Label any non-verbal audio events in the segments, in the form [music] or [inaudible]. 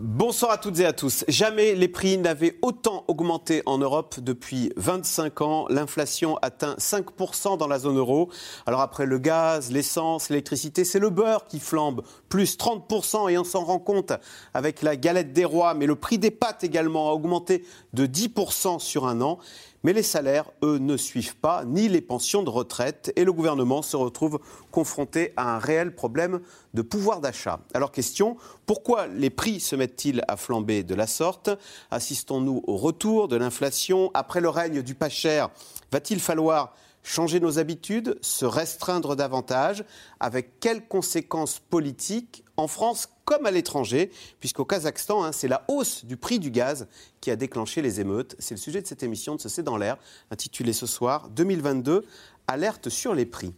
Bonsoir à toutes et à tous. Jamais les prix n'avaient autant augmenté en Europe depuis 25 ans. L'inflation atteint 5% dans la zone euro. Alors après le gaz, l'essence, l'électricité, c'est le beurre qui flambe, plus 30% et on s'en rend compte avec la galette des rois. Mais le prix des pâtes également a augmenté de 10% sur un an. Mais les salaires, eux, ne suivent pas, ni les pensions de retraite, et le gouvernement se retrouve confronté à un réel problème de pouvoir d'achat. Alors question, pourquoi les prix se mettent-ils à flamber de la sorte? Assistons-nous au retour de l'inflation. Après le règne du pas cher, va-t-il falloir changer nos habitudes, se restreindre davantage Avec quelles conséquences politiques en France comme à l'étranger, puisqu'au Kazakhstan, hein, c'est la hausse du prix du gaz qui a déclenché les émeutes. C'est le sujet de cette émission de Ce C'est dans l'air, intitulée ce soir 2022 alerte sur les prix.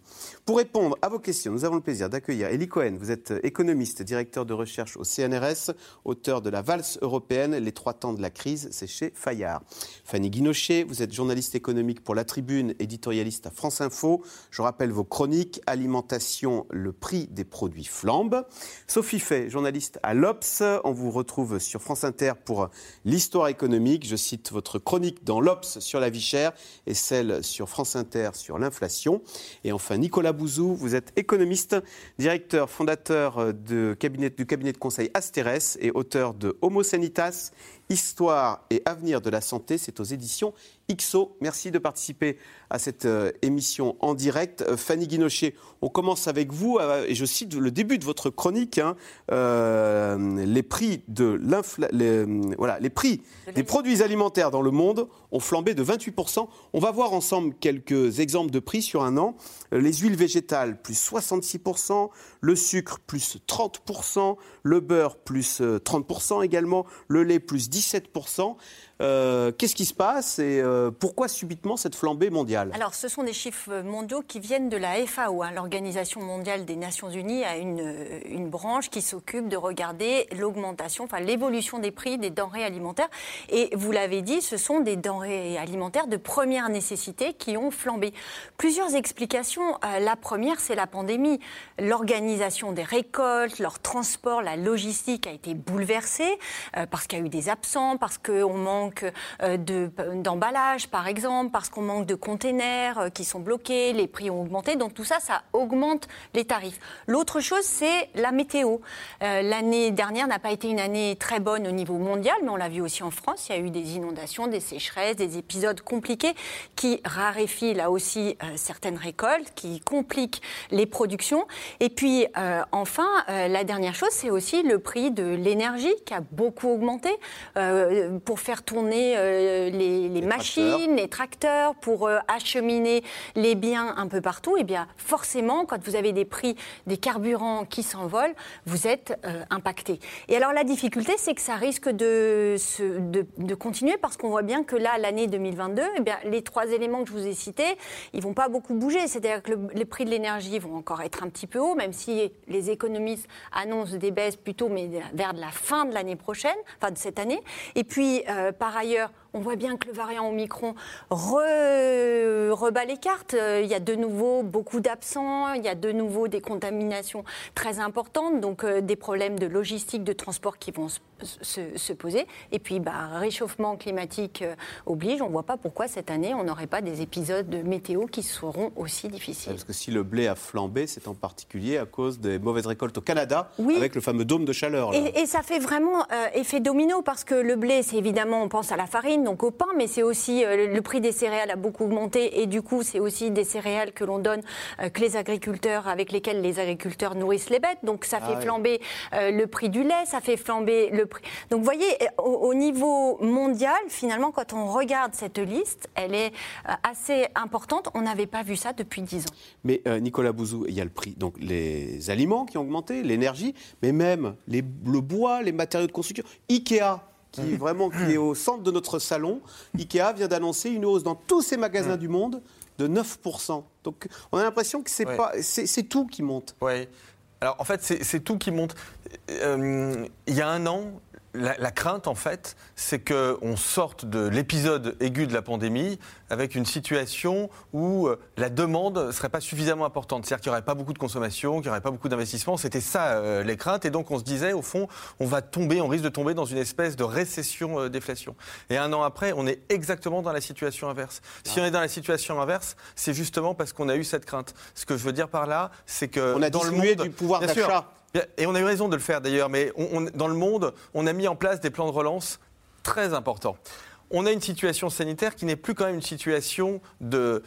Pour répondre à vos questions, nous avons le plaisir d'accueillir Elie Cohen. Vous êtes économiste, directeur de recherche au CNRS, auteur de La valse européenne, Les trois temps de la crise, c'est chez Fayard. Fanny Guinochet, vous êtes journaliste économique pour La Tribune, éditorialiste à France Info. Je rappelle vos chroniques Alimentation, le prix des produits flambe. Sophie Fay, journaliste à l'Obs. On vous retrouve sur France Inter pour l'histoire économique. Je cite votre chronique dans l'Obs sur la vie chère et celle sur France Inter sur l'inflation et enfin, Nicolas Vous êtes économiste, directeur fondateur de cabinet, du cabinet de conseil Asteres et auteur de Homo Sanitas, Histoire et avenir de la santé. C'est aux éditions IXO. Merci de participer à cette euh, émission en direct. Euh, Fanny Guinochet, on commence avec vous, euh, et je cite le début de votre chronique, hein, les prix, de les, voilà, les prix des produits alimentaires dans le monde ont flambé de 28%. On va voir ensemble quelques exemples de prix sur un an. Les huiles végétales, plus 66%, le sucre, plus 30%, le beurre, plus 30% également, le lait, plus 17%. Euh, qu'est-ce qui se passe et euh, pourquoi subitement cette flambée mondiale? Alors, ce sont des chiffres mondiaux qui viennent de la FAO, hein. l'Organisation mondiale des Nations Unies, a une, une branche qui s'occupe de regarder l'augmentation, enfin l'évolution des prix des denrées alimentaires. Et vous l'avez dit, ce sont des denrées alimentaires de première nécessité qui ont flambé. Plusieurs explications. Euh, la première, c'est la pandémie. L'organisation des récoltes, leur transport, la logistique a été bouleversée parce qu'il y a eu des absents, parce qu'on manque euh, d'emballage, par exemple, parce qu'on manque de containers euh, qui sont bloqués, les prix ont augmenté. Donc tout ça, ça augmente les tarifs. L'autre chose, c'est la météo. Euh, l'année dernière n'a pas été une année très bonne au niveau mondial, mais on l'a vu aussi en France. Il y a eu des inondations, des sécheresses, des épisodes compliqués qui raréfient là aussi certaines récoltes, qui compliquent les productions. Et puis enfin, la dernière chose, c'est aussi le prix de l'énergie qui a beaucoup augmenté. pour faire tourner euh, les, machines, les tracteurs, pour euh, acheminer les biens un peu partout, eh bien forcément, quand vous avez des prix des carburants qui s'envolent, vous êtes euh, impacté. Et alors la difficulté, c'est que ça risque de, de, continuer parce qu'on voit bien que là, l'année 2022, eh bien, les trois éléments que je vous ai cités, ils vont pas beaucoup bouger. C'est-à-dire que les prix de l'énergie vont encore être un petit peu hauts, même si les économistes annoncent des baisses plutôt, mais vers la fin de l'année prochaine, enfin de cette année. Et puis, par par ailleurs, on voit bien que le variant Omicron rebat les cartes. Il y a de nouveau beaucoup d'absents, il y a de nouveau des contaminations très importantes, donc euh, des problèmes de logistique, de transport qui vont se, poser. Et puis, bah, réchauffement climatique euh, oblige. On ne voit pas pourquoi cette année, on n'aurait pas des épisodes de météo qui seront aussi difficiles. Parce que si le blé a flambé, c'est en particulier à cause des mauvaises récoltes au Canada, avec le fameux dôme de chaleur. Et, ça fait vraiment euh, effet domino, parce que le blé, c'est évidemment, on pense à la farine, donc au pain, mais c'est aussi euh, le prix des céréales a beaucoup augmenté, et du coup, c'est aussi des céréales que l'on donne, que les agriculteurs, avec lesquels les agriculteurs nourrissent les bêtes. Donc ça fait ah flamber le prix du lait, ça fait flamber le donc vous voyez, au, niveau mondial, finalement, quand on regarde cette liste, elle est euh, assez importante. On n'avait pas vu ça depuis 10 ans. Mais euh, Nicolas Bouzou, il y a le prix. Donc les aliments qui ont augmenté, l'énergie, mais même les, le bois, les matériaux de construction. Ikea, qui est vraiment qui est au centre de notre salon, Ikea vient d'annoncer une hausse dans tous ces magasins du monde de 9%. Donc on a l'impression que c'est pas c'est tout qui monte. Oui. Alors en fait, c'est tout qui monte. Euh, il y a un an, la, crainte, en fait, c'est qu'on sorte de l'épisode aigu de la pandémie avec une situation où euh, la demande ne serait pas suffisamment importante. C'est-à-dire qu'il n'y aurait pas beaucoup de consommation, qu'il n'y aurait pas beaucoup d'investissement. C'était ça euh, les craintes. Et donc on se disait, au fond, on va tomber, on risque de tomber dans une espèce de récession-déflation. Euh, et un an après, on est exactement dans la situation inverse. Si on est dans la situation inverse, c'est justement parce qu'on a eu cette crainte. Ce que je veux dire par là, c'est que on a dans le monde, du pouvoir d'achat. Et on a eu raison de le faire d'ailleurs, mais dans le monde, on a mis en place des plans de relance très importants on a une situation sanitaire qui n'est plus quand même une situation de,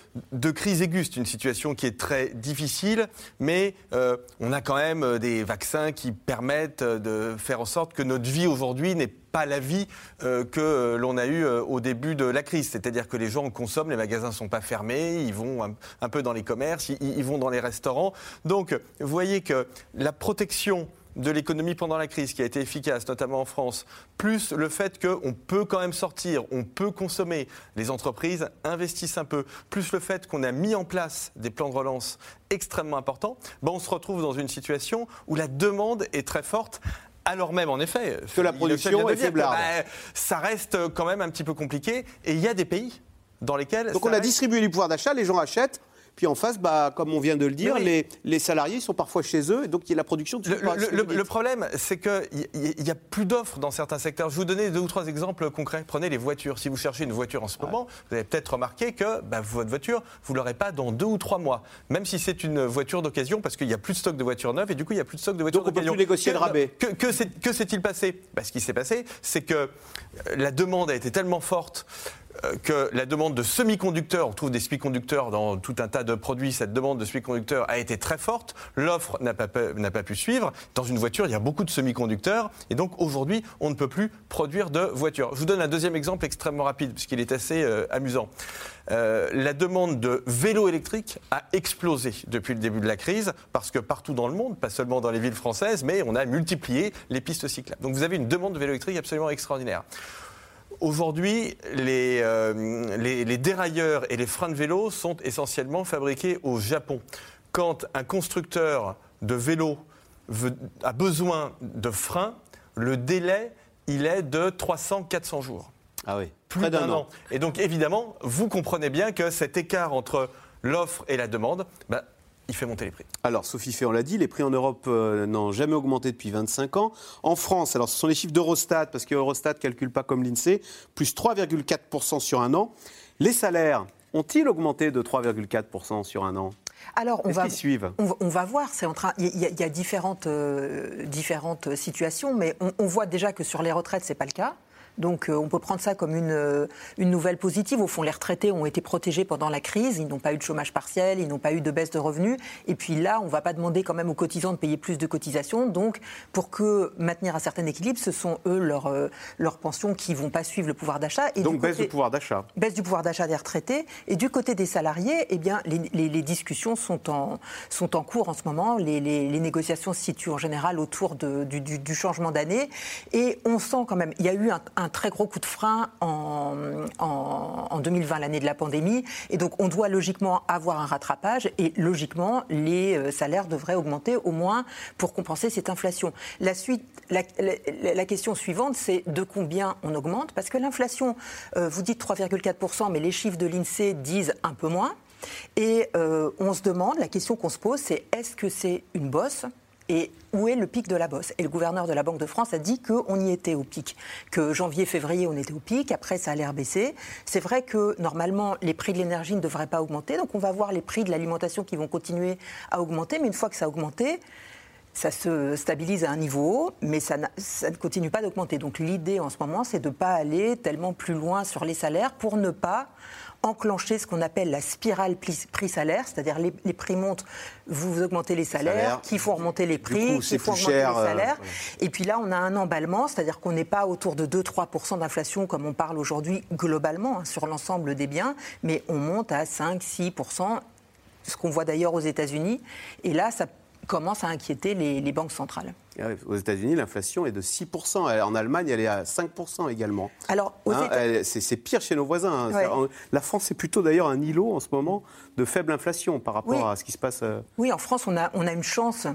crise aiguë. Une situation qui est très difficile, mais euh, on a quand même euh, des vaccins qui permettent de faire en sorte que notre vie aujourd'hui n'est pas la vie euh, que l'on a eue au début de la crise. C'est-à-dire que les gens consomment, les magasins ne sont pas fermés, ils vont un, peu dans les commerces, ils vont dans les restaurants. Donc, vous voyez que la protection de l'économie pendant la crise qui a été efficace, notamment en France, plus le fait qu'on peut quand même sortir, on peut consommer, les entreprises investissent un peu, plus le fait qu'on a mis en place des plans de relance extrêmement importants, ben on se retrouve dans une situation où la demande est très forte alors même, en effet, que la production est faiblarde. Ben, ça reste quand même un petit peu compliqué. Et il y a des pays dans lesquels. Donc on a distribué du pouvoir d'achat, les gens achètent. Puis en face, bah, comme on vient de le dire, les, les, salariés sont parfois chez eux, et donc il y a la production. Le, le, le, problème, c'est qu'il n'y a plus d'offres dans certains secteurs. Je vais vous donner deux ou trois exemples concrets. Prenez les voitures. Si vous cherchez une voiture en ce moment, vous avez peut-être remarqué que bah, votre voiture, vous ne l'aurez pas dans deux ou trois mois. Même si c'est une voiture d'occasion, parce qu'il n'y a plus de stock de voitures neuves, et du coup, il n'y a plus de stock de voitures d'occasion. Donc on peut plus négocier le rabais. Que, que s'est-il passé? Bah, Ce qui s'est passé, c'est que la demande a été tellement forte euh, que la demande de semi-conducteurs, on trouve des semi-conducteurs dans tout un tas de produits, cette demande de semi-conducteurs a été très forte, l'offre n'a pas, pas, pu suivre. Dans une voiture, il y a beaucoup de semi-conducteurs, et donc aujourd'hui, on ne peut plus produire de voitures. Je vous donne un deuxième exemple extrêmement rapide, puisqu'il est assez euh, amusant. Euh, la demande de vélos électriques a explosé depuis le début de la crise, parce que partout dans le monde, pas seulement dans les villes françaises, mais on a multiplié les pistes cyclables. Donc vous avez une demande de vélos électriques absolument extraordinaire. Aujourd'hui, euh, les, dérailleurs et les freins de vélo sont essentiellement fabriqués au Japon. Quand un constructeur de vélo a besoin de freins, le délai, il est de 300-400 jours. Ah oui, plus d'un an. Et donc évidemment, vous comprenez bien que cet écart entre l'offre et la demande, bah, il fait monter les prix. Alors, Sophie Fay, on l'a dit, les prix en Europe euh, n'ont jamais augmenté depuis 25 ans. En France, alors ce sont les chiffres d'Eurostat, parce qu'Eurostat ne calcule pas comme l'INSEE, plus 3,4% sur un an. Les salaires ont-ils augmenté de 3,4% sur un an? Alors, on va, suivre on, va voir. C'est en train. Il y, a, différentes, euh, différentes situations, mais on, on, voit déjà que sur les retraites, c'est pas le cas. Donc euh, on peut prendre ça comme une, euh, une, nouvelle positive. Au fond, les retraités ont été protégés pendant la crise, ils n'ont pas eu de chômage partiel, ils n'ont pas eu de baisse de revenus. Et puis là, on ne va pas demander quand même aux cotisants de payer plus de cotisations. Donc pour que maintenir un certain équilibre, ce sont eux leurs euh, pensions qui ne vont pas suivre le pouvoir d'achat. Donc baisse du pouvoir d'achat. Baisse du pouvoir d'achat des retraités. Et du côté des salariés, eh bien, les, les, discussions sont en, sont en cours en ce moment. Les, les négociations se situent en général autour de, du, du, changement d'année. Et on sent quand même, il y a eu un, un un très gros coup de frein en, en, 2020, l'année de la pandémie. Et donc, on doit logiquement avoir un rattrapage et logiquement, les euh, salaires devraient augmenter au moins pour compenser cette inflation. La, suite, la, question suivante, c'est de combien on augmente? Parce que l'inflation, euh, vous dites 3,4%, mais les chiffres de l'INSEE disent un peu moins. Et euh, on se demande, la question qu'on se pose, c'est est-ce que c'est une bosse et où est le pic de la bosse? Et le gouverneur de la Banque de France a dit qu'on y était au pic, que janvier-février on était au pic, après ça a l'air baissé. C'est vrai que normalement les prix de l'énergie ne devraient pas augmenter, donc on va voir les prix de l'alimentation qui vont continuer à augmenter, mais une fois que ça a augmenté, ça se stabilise à un niveau, mais ça, ça ne continue pas d'augmenter. Donc l'idée en ce moment, c'est de ne pas aller tellement plus loin sur les salaires pour ne pas enclencher ce qu'on appelle la spirale prix-salaire, c'est-à-dire les, prix montent, vous augmentez les salaires, qui font remonter les prix, qui font augmenter les euh, salaires. Et puis là, on a un emballement, c'est-à-dire qu'on n'est pas autour de 2-3% d'inflation comme on parle aujourd'hui globalement hein, sur l'ensemble des biens, mais on monte à 5-6%, ce qu'on voit d'ailleurs aux États-Unis. Et là, ça commence à inquiéter les, banques centrales. Ah aux États-Unis, l'inflation est de 6%. En Allemagne, elle est à 5% également. Alors, hein, c'est pire chez nos voisins. Hein. La France est plutôt d'ailleurs un îlot en ce moment de faible inflation par rapport à ce qui se passe. Euh, oui, en France, on a, on a une chance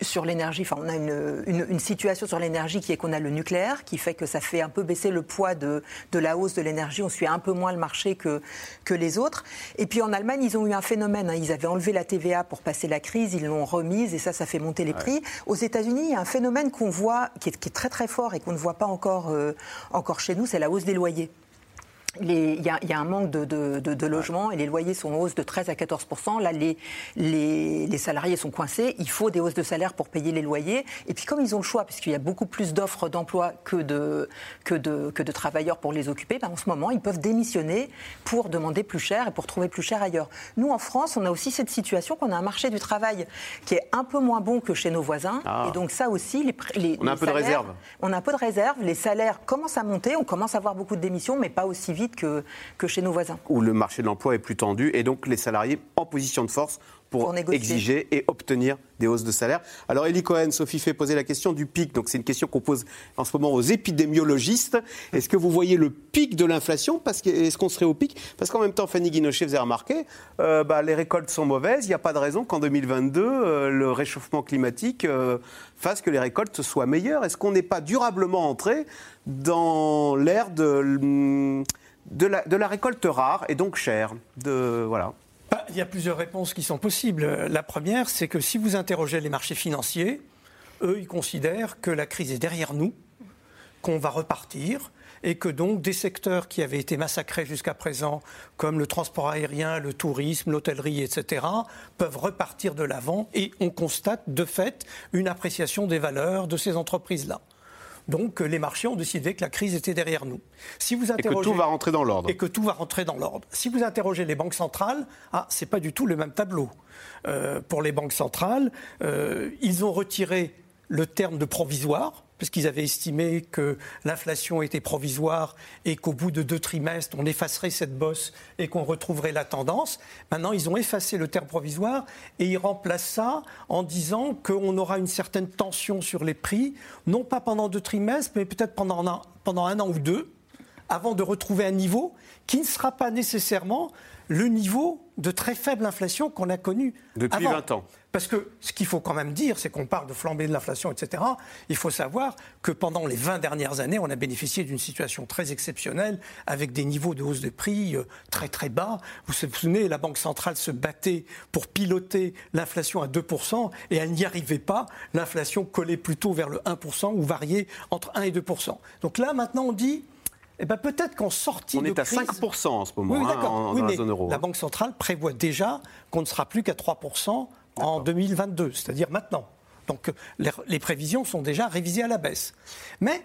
sur l'énergie, enfin, on a une, une, situation sur l'énergie qui est qu'on a le nucléaire, qui fait que ça fait un peu baisser le poids de, de la hausse de l'énergie. On suit un peu moins le marché que, que les autres. Et puis en Allemagne, ils ont eu un phénomène. Hein. Ils avaient enlevé la TVA pour passer la crise, ils l'ont remise et ça, ça fait monter les prix. Aux États-Unis, il y a un phénomène qu'on voit, qui est, qui est, très très fort et qu'on ne voit pas encore, euh, encore chez nous, c'est la hausse des loyers il y, a un manque de, de, logements et les loyers sont en hausse de 13 à 14 Là, les, les, salariés sont coincés. Il faut des hausses de salaire pour payer les loyers. Et puis, comme ils ont le choix, puisqu'il y a beaucoup plus d'offres d'emploi que de, que, de, que de travailleurs pour les occuper, ben, en ce moment, ils peuvent démissionner pour demander plus cher et pour trouver plus cher ailleurs. Nous, en France, on a aussi cette situation qu'on a un marché du travail qui est un peu moins bon que chez nos voisins. Ah. Et donc, ça aussi, les, les on a un peu de réserve. On a un peu de réserve. Les salaires commencent à monter. On commence à avoir beaucoup de démissions, mais pas aussi vite que, que chez nos voisins. Où le marché de l'emploi est plus tendu et donc les salariés en position de force pour, exiger et obtenir des hausses de salaire. Alors Elie Cohen, Sophie fait poser la question du pic. Donc c'est une question qu'on pose en ce moment aux épidémiologistes. Est-ce que vous voyez le pic de l'inflation? Est-ce qu'on serait au pic? Parce qu'en même temps, Fanny Guinochet faisait remarquer, euh, bah, les récoltes sont mauvaises. Il n'y a pas de raison qu'en 2022, euh, le réchauffement climatique euh, fasse que les récoltes soient meilleures. Est-ce qu'on n'est pas durablement entré dans l'ère de de la, récolte rare et donc chère. Bah, il y a plusieurs réponses qui sont possibles. La première, c'est que si vous interrogez les marchés financiers, eux, ils considèrent que la crise est derrière nous, qu'on va repartir, et que donc des secteurs qui avaient été massacrés jusqu'à présent, comme le transport aérien, le tourisme, l'hôtellerie, etc., peuvent repartir de l'avant, et on constate de fait une appréciation des valeurs de ces entreprises-là. Donc les marchés ont décidé que la crise était derrière nous. Si vous et que tout va rentrer dans l'ordre. Et que tout va rentrer dans l'ordre. Si vous interrogez les banques centrales, ah, c'est pas du tout le même tableau. Euh, pour les banques centrales, euh, ils ont retiré le terme de provisoire puisqu'ils avaient estimé que l'inflation était provisoire et qu'au bout de deux trimestres, on effacerait cette bosse et qu'on retrouverait la tendance. Maintenant, ils ont effacé le terme provisoire et ils remplacent ça en disant qu'on aura une certaine tension sur les prix, non pas pendant deux trimestres, mais peut-être pendant un, pendant un an ou deux, avant de retrouver un niveau qui ne sera pas nécessairement le niveau de très faible inflation qu'on a connu depuis 20 ans. Parce que ce qu'il faut quand même dire, c'est qu'on parle de flambée de l'inflation, etc. Il faut savoir que pendant les 20 dernières années, on a bénéficié d'une situation très exceptionnelle avec des niveaux de hausse de prix euh, très très bas. Vous vous souvenez, la Banque centrale se battait pour piloter l'inflation à 2% et elle n'y arrivait pas. L'inflation collait plutôt vers le 1% ou variait entre 1 et 2%. Donc là, maintenant, on dit eh ben, peut-être qu'en sortie on de crise... On est à 5% en ce moment hein, en, dans la zone euro. La Banque centrale prévoit déjà qu'on ne sera plus qu'à 3% en 2022, c'est-à-dire maintenant. Donc les, prévisions sont déjà révisées à la baisse. Mais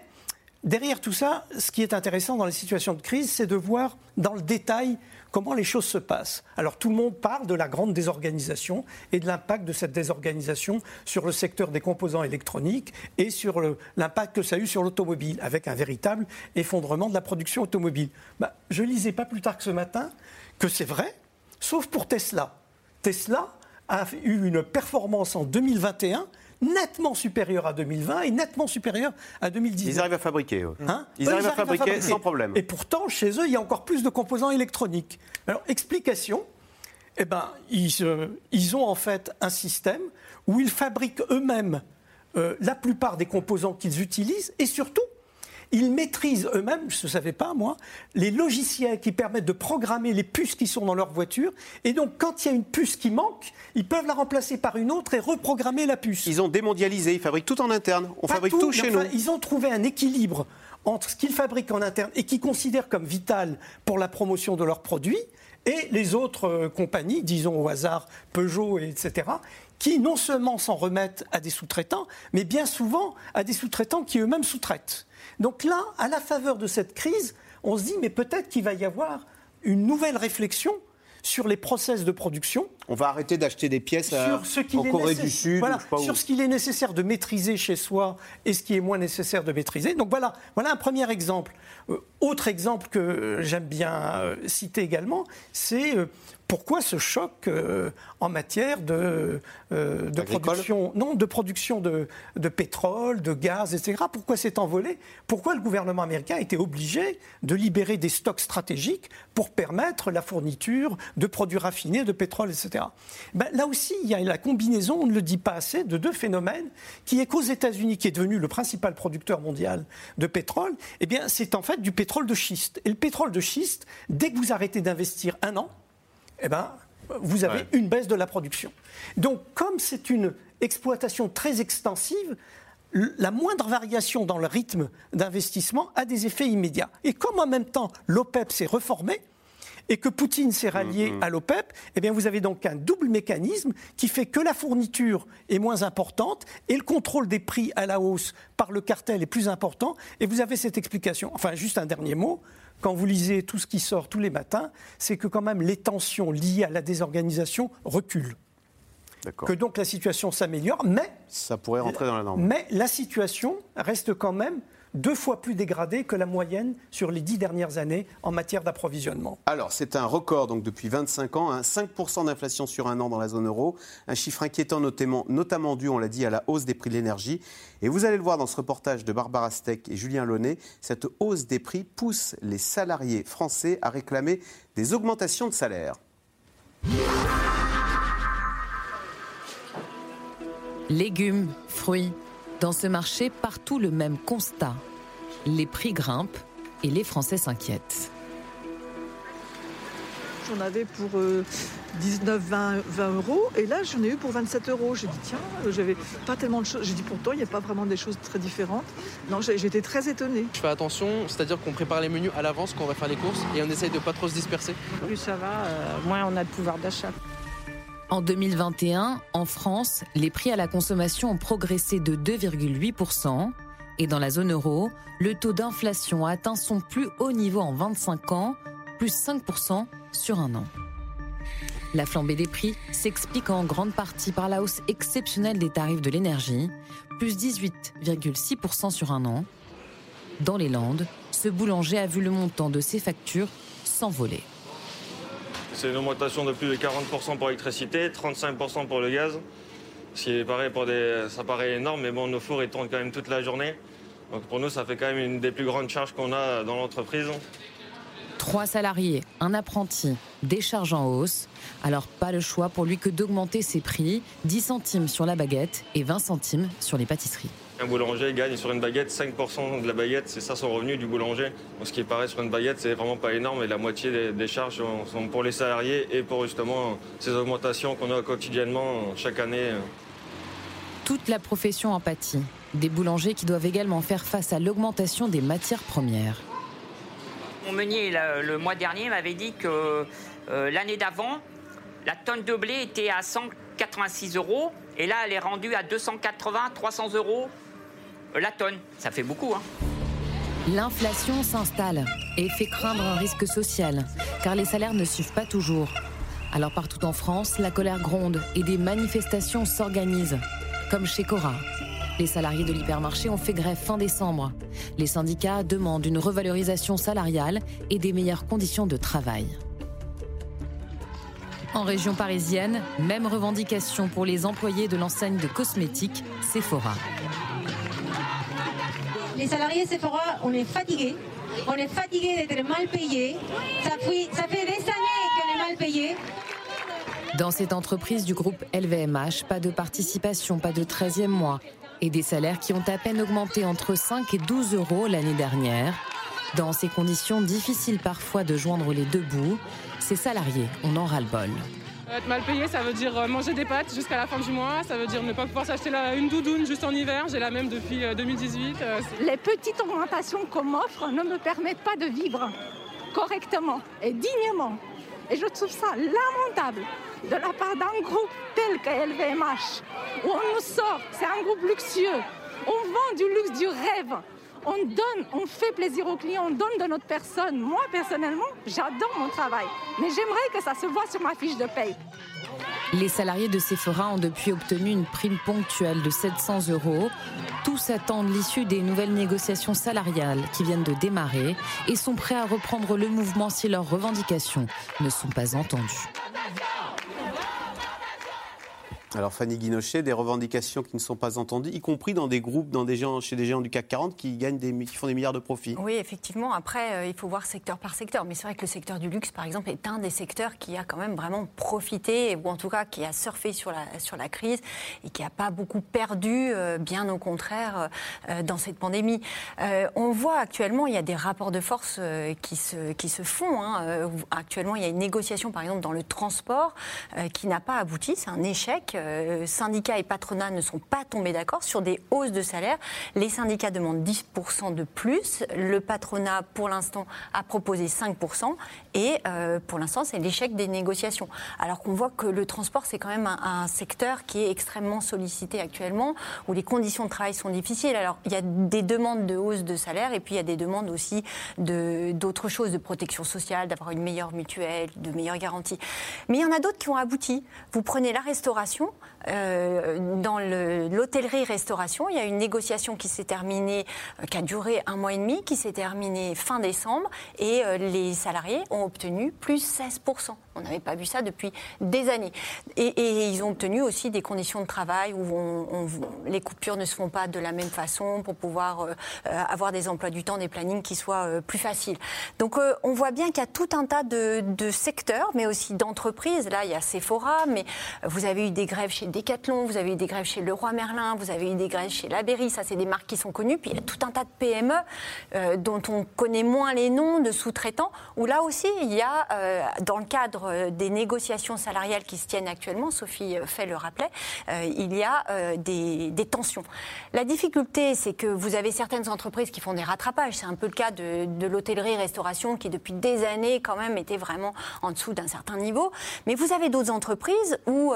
derrière tout ça, ce qui est intéressant dans les situations de crise, c'est de voir dans le détail comment les choses se passent. Alors tout le monde parle de la grande désorganisation et de l'impact de cette désorganisation sur le secteur des composants électroniques et sur l'impact que ça a eu sur l'automobile, avec un véritable effondrement de la production automobile. Bah, je lisais pas plus tard que ce matin que c'est vrai, sauf pour Tesla. Tesla a eu une performance en 2021 nettement supérieure à 2020 et nettement supérieure à 2019. Ils arrivent à fabriquer. Hein ils, arrivent à, fabriquer sans problème. Et pourtant, chez eux, il y a encore plus de composants électroniques. Alors, explication, eh ben, ils, ils ont en fait un système où ils fabriquent eux-mêmes euh, la plupart des composants qu'ils utilisent et surtout, ils maîtrisent eux-mêmes, je ne savais pas moi, les logiciels qui permettent de programmer les puces qui sont dans leur voiture. Et donc, quand il y a une puce qui manque, ils peuvent la remplacer par une autre et reprogrammer la puce. Ils ont démondialisé, ils fabriquent tout en interne. On fabrique tout, chez nous. Ils ont trouvé un équilibre entre ce qu'ils fabriquent en interne et qu'ils considèrent comme vital pour la promotion de leurs produits et les autres euh, compagnies, disons au hasard Peugeot, etc., qui non seulement s'en remettent à des sous-traitants, mais bien souvent à des sous-traitants qui eux-mêmes sous-traitent. Donc là, à la faveur de cette crise, on se dit, mais peut-être qu'il va y avoir une nouvelle réflexion sur les process de production. On va arrêter d'acheter des pièces sur ce en Corée du Sud. sur ce qu'il est nécessaire de maîtriser chez soi et ce qui est moins nécessaire de maîtriser. Donc voilà, voilà un premier exemple. Euh, autre exemple que j'aime bien euh, citer également, c'est euh, pourquoi ce choc euh, en matière de, euh, de production, non, de production de, de, pétrole, de gaz, etc. Pourquoi c'est envolé? Pourquoi le gouvernement américain a été obligé de libérer des stocks stratégiques pour permettre la fourniture de produits raffinés, de pétrole, etc. Ben, là aussi, il y a la combinaison, on ne le dit pas assez, de deux phénomènes qui est qu'aux États-Unis, qui est devenu le principal producteur mondial de pétrole, eh bien, c'est en fait du pétrole de schiste. Et le pétrole de schiste, dès que vous arrêtez d'investir un an, eh ben, vous avez une baisse de la production. Donc, comme c'est une exploitation très extensive, la moindre variation dans le rythme d'investissement a des effets immédiats. Et comme en même temps l'OPEP s'est reformé, et que Poutine s'est rallié mm-hmm. à l'OPEP, eh bien vous avez donc un double mécanisme qui fait que la fourniture est moins importante et le contrôle des prix à la hausse par le cartel est plus important. Et vous avez cette explication. Enfin, juste un dernier mot quand vous lisez tout ce qui sort tous les matins, c'est que quand même les tensions liées à la désorganisation reculent. Que donc la situation s'améliore, mais. Ça pourrait rentrer dans la norme. Mais la situation reste quand même deux fois plus dégradée que la moyenne sur les dix dernières années en matière d'approvisionnement. Alors, c'est un record donc depuis 25 ans, 5% d'inflation sur un an dans la zone euro, un chiffre inquiétant notamment, notamment dû, on l'a dit, à la hausse des prix de l'énergie. Et vous allez le voir dans ce reportage de Barbara Steck et Julien Launay, cette hausse des prix pousse les salariés français à réclamer des augmentations de salaire. Légumes, fruits, dans ce marché, partout le même constat. Les prix grimpent et les Français s'inquiètent. J'en avais pour 19, 20, 20 euros et là j'en ai eu pour 27 euros. J'ai dit tiens, euh, j'avais pas tellement de choses. J'ai dit pourtant il n'y a pas vraiment des choses très différentes. Non, j'étais très étonnée. Je fais attention, c'est-à-dire qu'on prépare les menus à l'avance quand on va faire les courses et on essaye de pas trop se disperser. Plus ça va, euh, moins on a de pouvoir d'achat. En 2021, en France, les prix à la consommation ont progressé de 2,8%. Et dans la zone euro, le taux d'inflation a atteint son plus haut niveau en 25 ans, plus 5% sur un an. La flambée des prix s'explique en grande partie par la hausse exceptionnelle des tarifs de l'énergie, plus 18,6% sur un an. Dans les Landes, ce boulanger a vu le montant de ses factures s'envoler. C'est une augmentation de plus de 40% pour l'électricité, 35% pour le gaz. Ce qui paraît pour des, ça paraît énorme, mais bon, nos fours ils tournent quand même toute la journée. Donc pour nous, ça fait quand même une des plus grandes charges qu'on a dans l'entreprise. Trois salariés, un apprenti, des charges en hausse. Alors pas le choix pour lui que d'augmenter ses prix, 10 centimes sur la baguette et 20 centimes sur les pâtisseries. Un boulanger gagne sur une baguette 5% de la baguette, c'est ça son revenu du boulanger. Ce qui paraît sur une baguette, c'est vraiment pas énorme et la moitié des, charges sont pour les salariés et pour justement ces augmentations qu'on a quotidiennement chaque année. Toute la profession en pâtit. Des boulangers qui doivent également faire face à l'augmentation des matières premières. Mon meunier, le, mois dernier, m'avait dit que euh, l'année d'avant, la tonne de blé était à 186 euros et là, elle est rendue à 280, 300 euros la tonne. Ça fait beaucoup, hein. L'inflation s'installe et fait craindre un risque social, car les salaires ne suivent pas toujours. Alors partout en France, la colère gronde et des manifestations s'organisent, comme chez Cora. Les salariés de l'hypermarché ont fait grève fin décembre. Les syndicats demandent une revalorisation salariale et des meilleures conditions de travail. En région parisienne, même revendication pour les employés de l'enseigne de cosmétiques Sephora. Les salariés Sephora, on est fatigués. On est fatigués d'être mal payés. Ça fait, des années qu'on est mal payés. Dans cette entreprise du groupe LVMH, pas de participation, pas de 13e mois et des salaires qui ont à peine augmenté entre 5 et 12 euros l'année dernière. Dans ces conditions difficiles parfois de joindre les deux bouts, ces salariés en ont ras-le-bol. Être mal payé, ça veut dire euh, manger des pâtes jusqu'à la fin du mois, ça veut dire ne pas pouvoir s'acheter une doudoune juste en hiver, j'ai la même depuis 2018. Euh, les petites augmentations qu'on m'offre ne me permettent pas de vivre correctement et dignement. Et je trouve ça lamentable de la part d'un groupe tel que LVMH, où on nous sort, c'est un groupe luxueux, on vend du luxe, du rêve, on donne, on fait plaisir aux clients, on donne de notre personne. Moi, personnellement, j'adore mon travail, mais j'aimerais que ça se voit sur ma fiche de paye. Les salariés de Sephora ont depuis obtenu une prime ponctuelle de 700 euros. Tous attendent l'issue des nouvelles négociations salariales qui viennent de démarrer et sont prêts à reprendre le mouvement si leurs revendications ne sont pas entendues. Alors Fanny Guinochet, des revendications qui ne sont pas entendues, y compris dans des groupes, dans des gens, chez des géants du CAC 40 qui, gagnent des, qui font des milliards de profits. Oui, effectivement. Après, euh, il faut voir secteur par secteur. Mais c'est vrai que le secteur du luxe, par exemple, est un des secteurs qui a quand même vraiment profité, ou en tout cas qui a surfé sur la, sur la crise et qui n'a pas beaucoup perdu, euh, bien au contraire, euh, dans cette pandémie. on voit actuellement, il y a des rapports de force qui, se, qui se font. Hein. Actuellement, il y a une négociation, par exemple, dans le transport qui n'a pas abouti. C'est un échec euh, syndicats et patronat ne sont pas tombés d'accord sur des hausses de salaire. Les syndicats demandent 10% de plus. Le patronat, pour l'instant, a proposé 5%. Et euh, pour l'instant, c'est l'échec des négociations. Alors qu'on voit que le transport, c'est quand même un, secteur qui est extrêmement sollicité actuellement, où les conditions de travail sont difficiles. Alors, il y a des demandes de hausse de salaire et puis il y a des demandes aussi d'autres choses, de protection sociale, d'avoir une meilleure mutuelle, de meilleures garanties. Mais il y en a d'autres qui ont abouti. Vous prenez la restauration, euh, dans l'hôtellerie-restauration, il y a une négociation qui s'est terminée, euh, qui a duré un mois et demi, qui s'est terminée fin décembre, et euh, les salariés ont obtenu plus 16%. On n'avait pas vu ça depuis des années. Et, ils ont obtenu aussi des conditions de travail où les coupures ne se font pas de la même façon pour pouvoir avoir des emplois du temps, des plannings qui soient plus faciles. Donc on voit bien qu'il y a tout un tas de, de secteurs, mais aussi d'entreprises. Là, il y a Sephora, mais vous avez eu des grèves chez Decathlon, vous avez eu des grèves chez Leroy Merlin, vous avez eu des grèves chez La ça c'est des marques qui sont connues. Puis il y a tout un tas de PME euh, dont on connaît moins les noms de sous-traitants, où là aussi il y a, euh, dans le cadre des négociations salariales qui se tiennent actuellement, Sophie fait le rappelait, euh, il y a des, tensions. La difficulté, c'est que vous avez certaines entreprises qui font des rattrapages. C'est un peu le cas de, de l'hôtellerie-restauration qui depuis des années quand même était vraiment en dessous d'un certain niveau. Mais vous avez d'autres entreprises où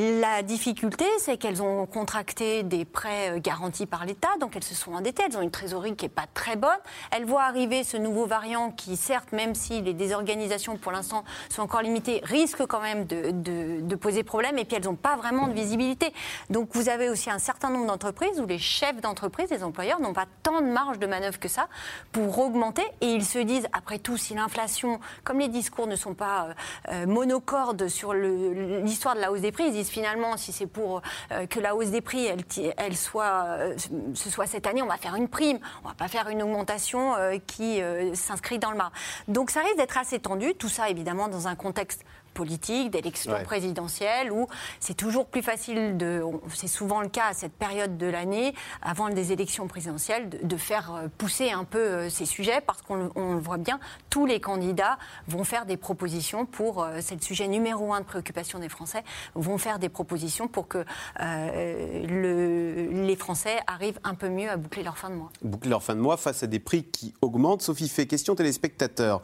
la difficulté, c'est qu'elles ont contracté des prêts euh, garantis par l'État, donc elles se sont endettées, elles ont une trésorerie qui n'est pas très bonne. Elles voient arriver ce nouveau variant qui, certes, même si les désorganisations pour l'instant sont encore limitées, risque quand même de, poser problème, et puis elles n'ont pas vraiment de visibilité. Donc vous avez aussi un certain nombre d'entreprises où les chefs d'entreprise, les employeurs, n'ont pas tant de marge de manœuvre que ça pour augmenter, et ils se disent, après tout, si l'inflation, comme les discours ne sont pas euh, euh, monocordes sur l'histoire de la hausse des prix, finalement, si c'est pour euh, que la hausse des prix, elle, soit, euh, ce soit cette année, on va faire une prime. On va pas faire une augmentation euh, qui s'inscrit dans le mar. Donc ça risque d'être assez tendu. Tout ça, évidemment, dans un contexte politique, d'élection présidentielle, où c'est toujours plus facile de, c'est souvent le cas à cette période de l'année, avant des élections présidentielles, de, faire euh, pousser un peu euh, ces sujets, parce qu'on le voit bien, tous les candidats vont faire des propositions pour, euh, c'est le sujet numéro un de préoccupation des Français, vont faire des propositions pour que le, les Français arrivent un peu mieux à boucler leur fin de mois. Boucler leur fin de mois face à des prix qui augmentent. Sophie fait question téléspectateurs.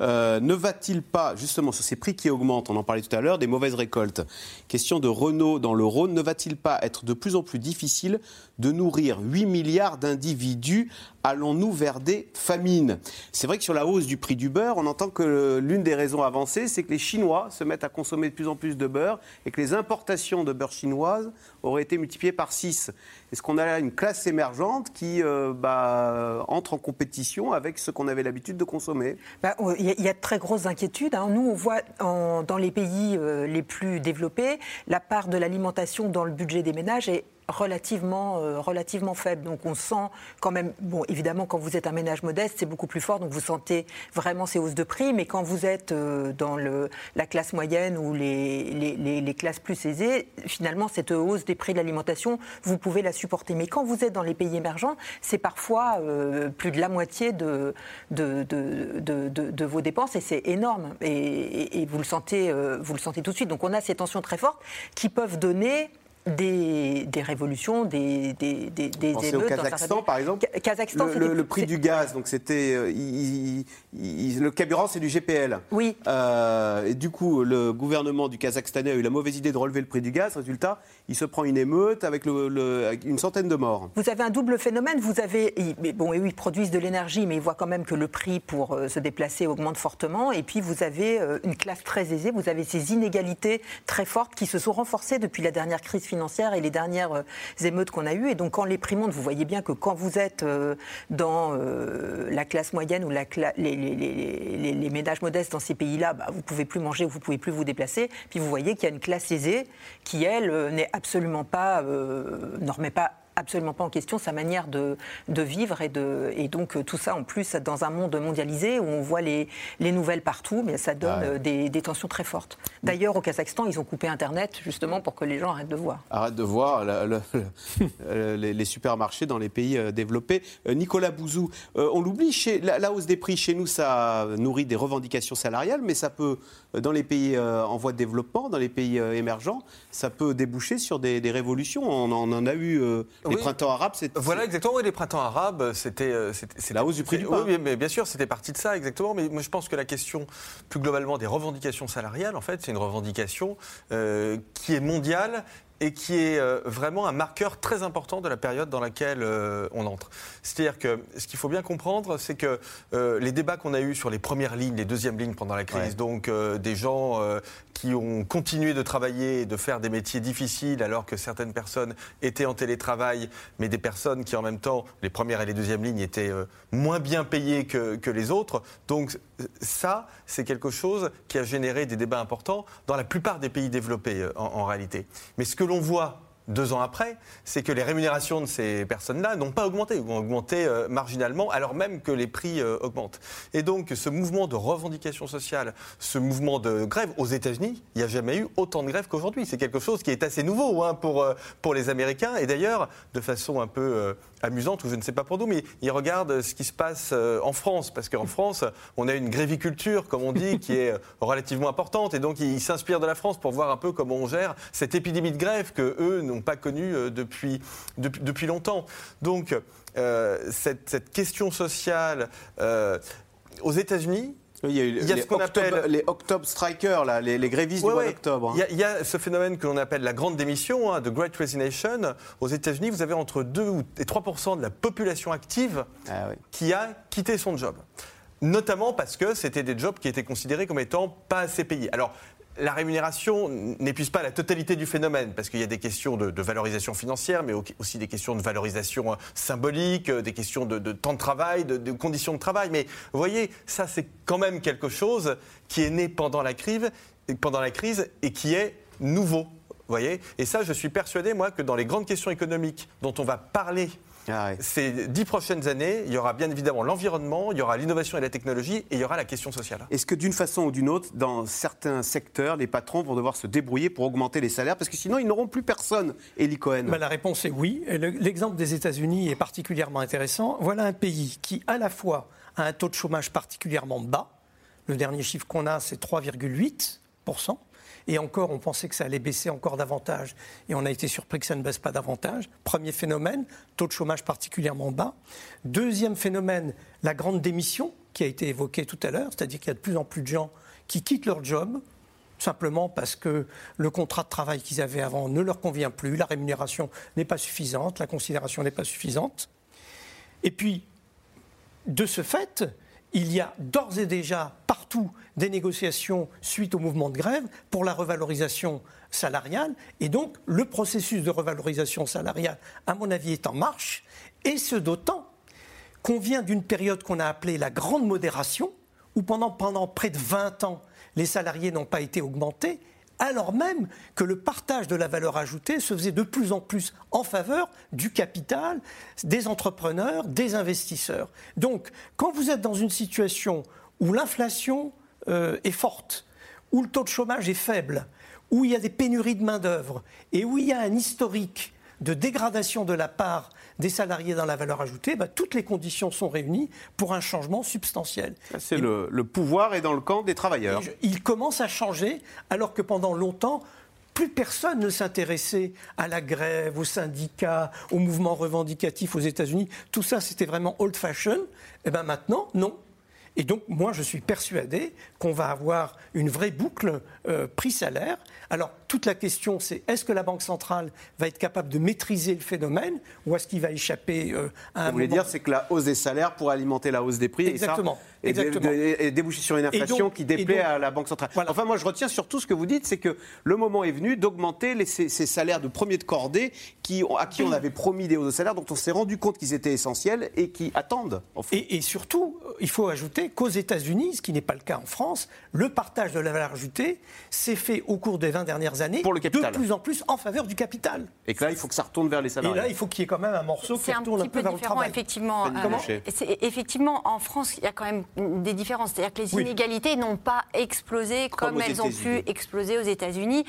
Euh, ne va-t-il pas, justement, sur ces prix qui augmentent, on en parlait tout à l'heure, des mauvaises récoltes? Question de Renault dans le Rhône, ne va-t-il pas être de plus en plus difficile de nourrir 8 milliards d'individus? Allons-nous vers des famines? C'est vrai que sur la hausse du prix du beurre, on entend que l'une des raisons avancées, c'est que les Chinois se mettent à consommer de plus en plus de beurre et que les importations de beurre chinoise auraient été multipliées par 6. Est-ce qu'on a là une classe émergente qui euh, bah, entre en compétition avec ce qu'on avait l'habitude de consommer? Bah, Il y, a de très grosses inquiétudes. Hein. Nous, on voit dans les pays euh, les plus développés, la part de l'alimentation dans le budget des ménages est relativement, euh, relativement faible. Donc on sent quand même, bon évidemment quand vous êtes un ménage modeste c'est beaucoup plus fort, donc vous sentez vraiment ces hausses de prix, mais quand vous êtes euh, dans le, la classe moyenne ou les, les, les, classes plus aisées, finalement cette hausse des prix de l'alimentation, vous pouvez la supporter. Mais quand vous êtes dans les pays émergents, c'est parfois euh, plus de la moitié de, de, de, de, vos dépenses et c'est énorme. Et, et, vous, le sentez, vous le sentez tout de suite. Donc on a ces tensions très fortes qui peuvent donner des, révolutions, des, des, des, au Kazakhstan, par exemple Kazakhstan, le, le, prix du gaz, donc c'était. Euh, le carburant, c'est du GPL. Oui. Euh, et du coup, le gouvernement du Kazakhstan a eu la mauvaise idée de relever le prix du gaz. Résultat, il se prend une émeute avec, une centaine de morts. Vous avez un double phénomène. Vous avez, mais bon, et oui, ils produisent de l'énergie, mais ils voient quand même que le prix pour euh, se déplacer augmente fortement. Et puis vous avez euh, une classe très aisée. Vous avez ces inégalités très fortes qui se sont renforcées depuis la dernière crise financière et les dernières euh, émeutes qu'on a eues. Et donc quand les prix montent, vous voyez bien que quand vous êtes dans la classe moyenne ou la les, ménages modestes dans ces pays-là, bah, vous pouvez plus manger, vous pouvez plus vous déplacer. Puis vous voyez qu'il y a une classe aisée qui, elle, n'est absolument pas, euh, pas absolument pas en question sa manière de, de vivre et, de, et donc euh, tout ça en plus dans un monde mondialisé où on voit les, les nouvelles partout, mais ça donne Ouais. euh, des, des tensions très fortes. D'ailleurs au Kazakhstan ils ont coupé Internet justement pour que les gens arrêtent de voir. Arrête de voir la- le- [laughs] le- les, les supermarchés dans les pays euh, développés. Nicolas Bouzou, on l'oublie, chez- la, la hausse des prix chez nous, ça nourrit des revendications salariales, mais ça peut, dans les pays en voie de développement, dans les pays émergents, ça peut déboucher sur des, des révolutions. On, en- on en a eu les Oui. printemps arabes. c'est- Voilà, exactement. Oui, les printemps arabes, c'était. euh, La hausse du prix du pain. Oui, mais bien sûr, c'était parti de ça, exactement. Mais moi, je pense que la question, plus globalement, des revendications salariales, en fait, c'est une revendication euh, qui est mondiale et qui est euh, vraiment un marqueur très important de la période dans laquelle euh, on entre. C'est-à-dire que ce qu'il faut bien comprendre, c'est que euh, les débats qu'on a eus sur les premières lignes, les deuxièmes lignes pendant la crise, Ouais. donc euh, des gens euh, qui ont continué de travailler et de faire des métiers difficiles alors que certaines personnes étaient en télétravail, mais des personnes qui en même temps, les premières et les deuxièmes lignes étaient moins bien payées que, que les autres. Donc ça, c'est quelque chose qui a généré des débats importants dans la plupart des pays développés euh, en, en réalité. Mais ce que l'on voit deux ans après, c'est que les rémunérations de ces personnes-là n'ont pas augmenté, ou ont augmenté euh, marginalement, alors même que les prix euh, augmentent. Et donc, ce mouvement de revendication sociale, ce mouvement de grève, aux États-Unis, il n'y a jamais eu autant de grèves qu'aujourd'hui. C'est quelque chose qui est assez nouveau hein, pour, euh, pour les Américains. Et d'ailleurs, de façon un peu amusante, ou je ne sais pas pour nous, mais ils regardent ce qui se passe en France, parce qu'en France, on a une gréviculture, comme on dit, qui est relativement importante, et donc ils s'inspirent de la France pour voir un peu comment on gère cette épidémie de grève que eux pas connue euh, depuis, depuis, depuis longtemps. Donc, euh, cette, cette question sociale euh, aux États-Unis, Il y a, eu il y a les ce qu'on octobre- appelle les Octobre Strikers, là, les, les grévistes Ouais, du mois ouais. d'octobre. hein. Il y, a- il y a ce phénomène que l'on appelle la grande démission, hein, de Great Resignation. Aux États-Unis, vous avez entre 2 ou- et 3 de la population active Ah qui a quitté son job. Notamment parce que c'était des jobs qui étaient considérés comme étant pas assez payés. Alors, la rémunération n'épuise pas la totalité du phénomène, parce qu'il y a des questions de, valorisation financière, mais au- aussi des questions de valorisation euh, symbolique, euh, des questions de, temps de travail, de, de conditions de travail. Mais vous voyez, ça c'est quand même quelque chose qui est né pendant la crise, et qui est nouveau. Voyez Et ça, je suis persuadé, moi, que dans les grandes questions économiques dont on va parler Ah ces dix prochaines années, il y aura bien évidemment l'environnement, il y aura l'innovation et la technologie, et il y aura la question sociale. Est-ce que d'une façon ou d'une autre, dans certains secteurs, les patrons vont devoir se débrouiller pour augmenter les salaires? Parce que sinon, ils n'auront plus personne, Eli Cohen. Ben, la réponse est oui. L'exemple des États-Unis est particulièrement intéressant. Voilà un pays qui, à la fois, a un taux de chômage particulièrement bas. Le dernier chiffre qu'on a, c'est 3,8%. Et encore, on pensait que ça allait baisser encore davantage. Et on a été surpris que ça ne baisse pas davantage. Premier phénomène, taux de chômage particulièrement bas. Deuxième phénomène, la grande démission qui a été évoquée tout à l'heure. C'est-à-dire qu'il y a de plus en plus de gens qui quittent leur job simplement parce que le contrat de travail qu'ils avaient avant ne leur convient plus, la rémunération n'est pas suffisante, la considération n'est pas suffisante. Et puis, de ce fait, il y a d'ores et déjà partout des négociations suite au mouvement de grève pour la revalorisation salariale. Et donc, le processus de revalorisation salariale, à mon avis, est en marche. Et ce d'autant qu'on vient d'une période qu'on a appelée la grande modération, où pendant, pendant près de 20 ans, les salariés n'ont pas été augmentés, alors même que le partage de la valeur ajoutée se faisait de plus en plus en faveur du capital, des entrepreneurs, des investisseurs. Donc, quand vous êtes dans une situation où l'inflation euh, est forte, où le taux de chômage est faible, où il y a des pénuries de main-d'œuvre et où il y a un historique de dégradation de la part des salariés dans la valeur ajoutée, bah, toutes les conditions sont réunies pour un changement substantiel. C'est le, le pouvoir est dans le camp des travailleurs. Il commence à changer alors que pendant longtemps, plus personne ne s'intéressait à la grève, aux syndicats, au mouvement revendicatif aux États-Unis. Tout ça, c'était vraiment old-fashioned. Et bien maintenant, non. Et donc, moi, je suis persuadé qu'on va avoir une vraie boucle euh, prix-salaire. Alors, toute la question, c'est est-ce que la Banque centrale va être capable de maîtriser le phénomène ou est-ce qu'il va échapper euh, à un vous voulez dire, c'est que la hausse des salaires pourrait alimenter la hausse des prix Exactement. et, ça, Exactement. et- et déboucher sur une inflation donc- qui déplaît donc- à la Banque centrale. Enfin, moi, je retiens surtout ce que vous dites, c'est que le moment est venu d'augmenter ces, ces salaires de premier de cordée qui, à qui on avait promis des hausses de salaire, dont on s'est rendu compte qu'ils étaient essentiels et qui attendent. en fait. Et, et surtout, il faut ajouter qu'aux États-Unis, ce qui n'est pas le cas en France, le partage de la valeur ajoutée s'est fait au cours des 20 dernières années Pour le capital. de plus en plus en faveur du capital. Et que là, il faut que ça retourne vers les Et salariés. là, il faut qu'il y ait quand même un morceau qui C'est un retourne petit un peu peu vers le différent, travail. effectivement. Euh, effectivement, en France, il y a quand même des différences. C'est-à-dire que les Oui. inégalités n'ont pas explosé Comme comme, elles ont pu exploser aux États-Unis.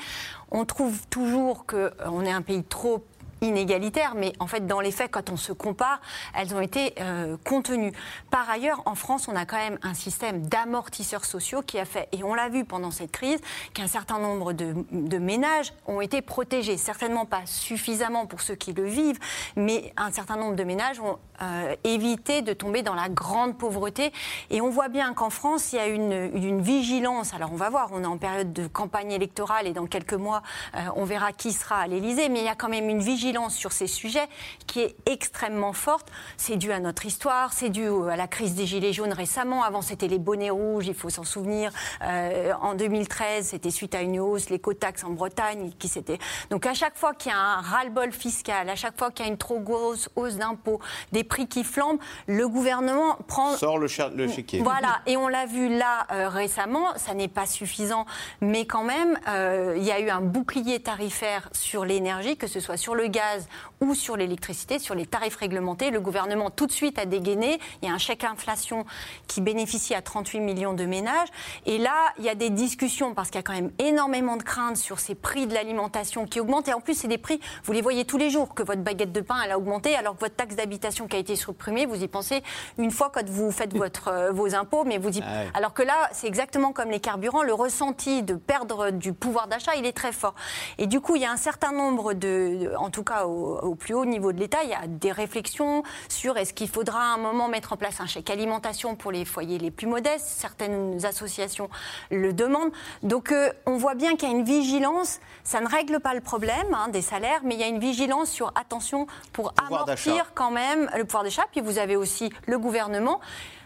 On trouve toujours qu'on est un pays trop inégalitaire, mais en fait, dans les faits, quand on se compare, elles ont été euh, contenues. Par ailleurs, en France, on a quand même un système d'amortisseurs sociaux qui a fait, et on l'a vu pendant cette crise, qu'un certain nombre de, de ménages ont été protégés. Certainement pas suffisamment pour ceux qui le vivent, mais un certain nombre de ménages ont euh, évité de tomber dans la grande pauvreté. Et on voit bien qu'en France, il y a une, une vigilance. Alors on va voir, on est en période de campagne électorale et dans quelques mois, euh, on verra qui sera à l'Élysée, mais il y a quand même une vigilance sur ces sujets qui est extrêmement forte. C'est dû à notre histoire, c'est dû à la crise des Gilets jaunes récemment. Avant, c'était les bonnets rouges, il faut s'en souvenir. Euh, en 2013, c'était suite à une hausse, l'écotaxe en Bretagne, qui s'était. Donc à chaque fois qu'il y a un ras-le-bol fiscal, à chaque fois qu'il y a une trop grosse hausse d'impôts, des prix qui flambent, le gouvernement prend Sort le, cha- le chéquier. voilà, [laughs] et on l'a vu là euh, récemment, ça n'est pas suffisant, mais quand même, euh, il y a eu un bouclier tarifaire sur l'énergie, que ce soit sur le gaz gaz ou sur l'électricité, sur les tarifs réglementés. Le gouvernement tout de suite a dégainé. Il y a un chèque inflation qui bénéficie à 38 millions de ménages. Et là, il y a des discussions parce qu'il y a quand même énormément de craintes sur ces prix de l'alimentation qui augmentent. Et en plus, c'est des prix, vous les voyez tous les jours, que votre baguette de pain, elle a augmenté, alors que votre taxe d'habitation qui a été supprimée, vous y pensez une fois quand vous faites [laughs] votre, euh, vos impôts, mais vous y... Ah. Alors que là, c'est exactement comme les carburants, le ressenti de perdre du pouvoir d'achat, il est très fort. Et du coup, il y a un certain nombre de, de- en tout cas au, au plus haut niveau de l'État, il y a des réflexions sur est-ce qu'il faudra à un moment mettre en place un chèque alimentation pour les foyers les plus modestes. Certaines associations le demandent. Donc, euh, on voit bien qu'il y a une vigilance. Ça ne règle pas le problème hein, des salaires, mais il y a une vigilance sur attention pour amortir quand même le pouvoir d'achat. Puis vous avez aussi le gouvernement.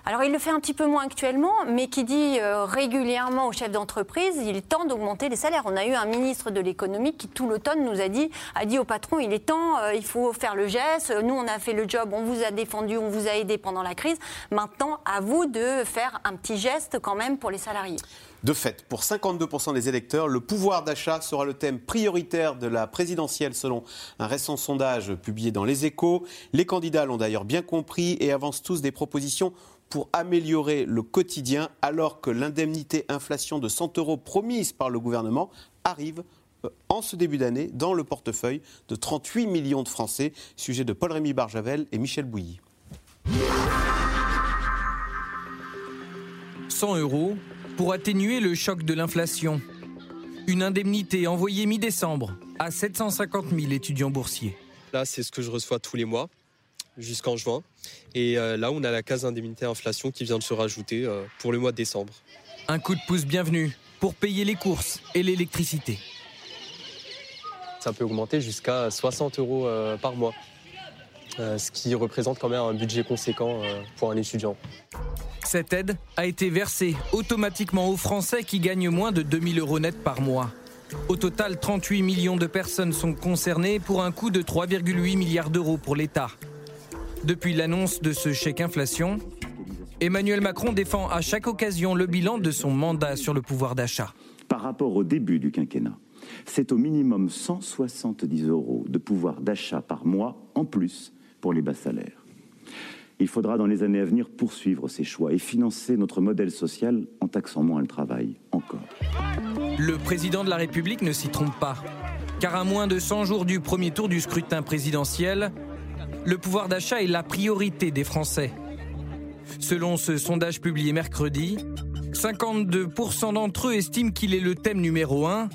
Alors il le fait un petit peu moins actuellement, mais qui dit euh, régulièrement aux chefs d'entreprise, il est temps d'augmenter les salaires. On a eu un ministre de l'économie qui tout l'automne nous a dit, a dit au patron, il est temps, euh, il faut faire le geste. Nous on a fait le job, on vous a défendu, on vous a aidé pendant la crise. Maintenant à vous de faire un petit geste quand même pour les salariés. De fait, pour 52% des électeurs, le pouvoir d'achat sera le thème prioritaire de la présidentielle selon un récent sondage publié dans Les Échos. Les candidats l'ont d'ailleurs bien compris et avancent tous des propositions pour améliorer le quotidien alors que l'indemnité inflation de 100 euros promise par le gouvernement arrive euh, en ce début d'année dans le portefeuille de 38 millions de Français. Sujet de Paul-Rémy Barjavel et Michel Bouilly. 100 euros pour atténuer le choc de l'inflation. Une indemnité envoyée mi-décembre à 750 000 étudiants boursiers. Là, c'est ce que je reçois tous les mois jusqu'en juin. Et euh, là, on a la case indemnité inflation qui vient de se rajouter euh, pour le mois de décembre. Un coup de pouce bienvenu pour payer les courses et l'électricité. Ça peut augmenter jusqu'à 60 euros euh, par mois, ce qui représente quand même un budget conséquent pour un étudiant. Cette aide a été versée automatiquement aux Français qui gagnent moins de 2000 euros net par mois. Au total, 38 millions de personnes sont concernées pour un coût de 3,8 milliards d'euros pour l'État. Depuis l'annonce de ce chèque inflation, Emmanuel Macron défend à chaque occasion le bilan de son mandat sur le pouvoir d'achat. par rapport au début du quinquennat. C'est au minimum 170 euros de pouvoir d'achat par mois en plus pour les bas salaires. Il faudra dans les années à venir poursuivre ces choix et financer notre modèle social en taxant moins le travail encore. Le président de la République ne s'y trompe pas. Car à moins de 100 jours du premier tour du scrutin présidentiel, le pouvoir d'achat est la priorité des Français. Selon ce sondage publié mercredi, 52% d'entre eux estiment qu'il est le thème numéro un,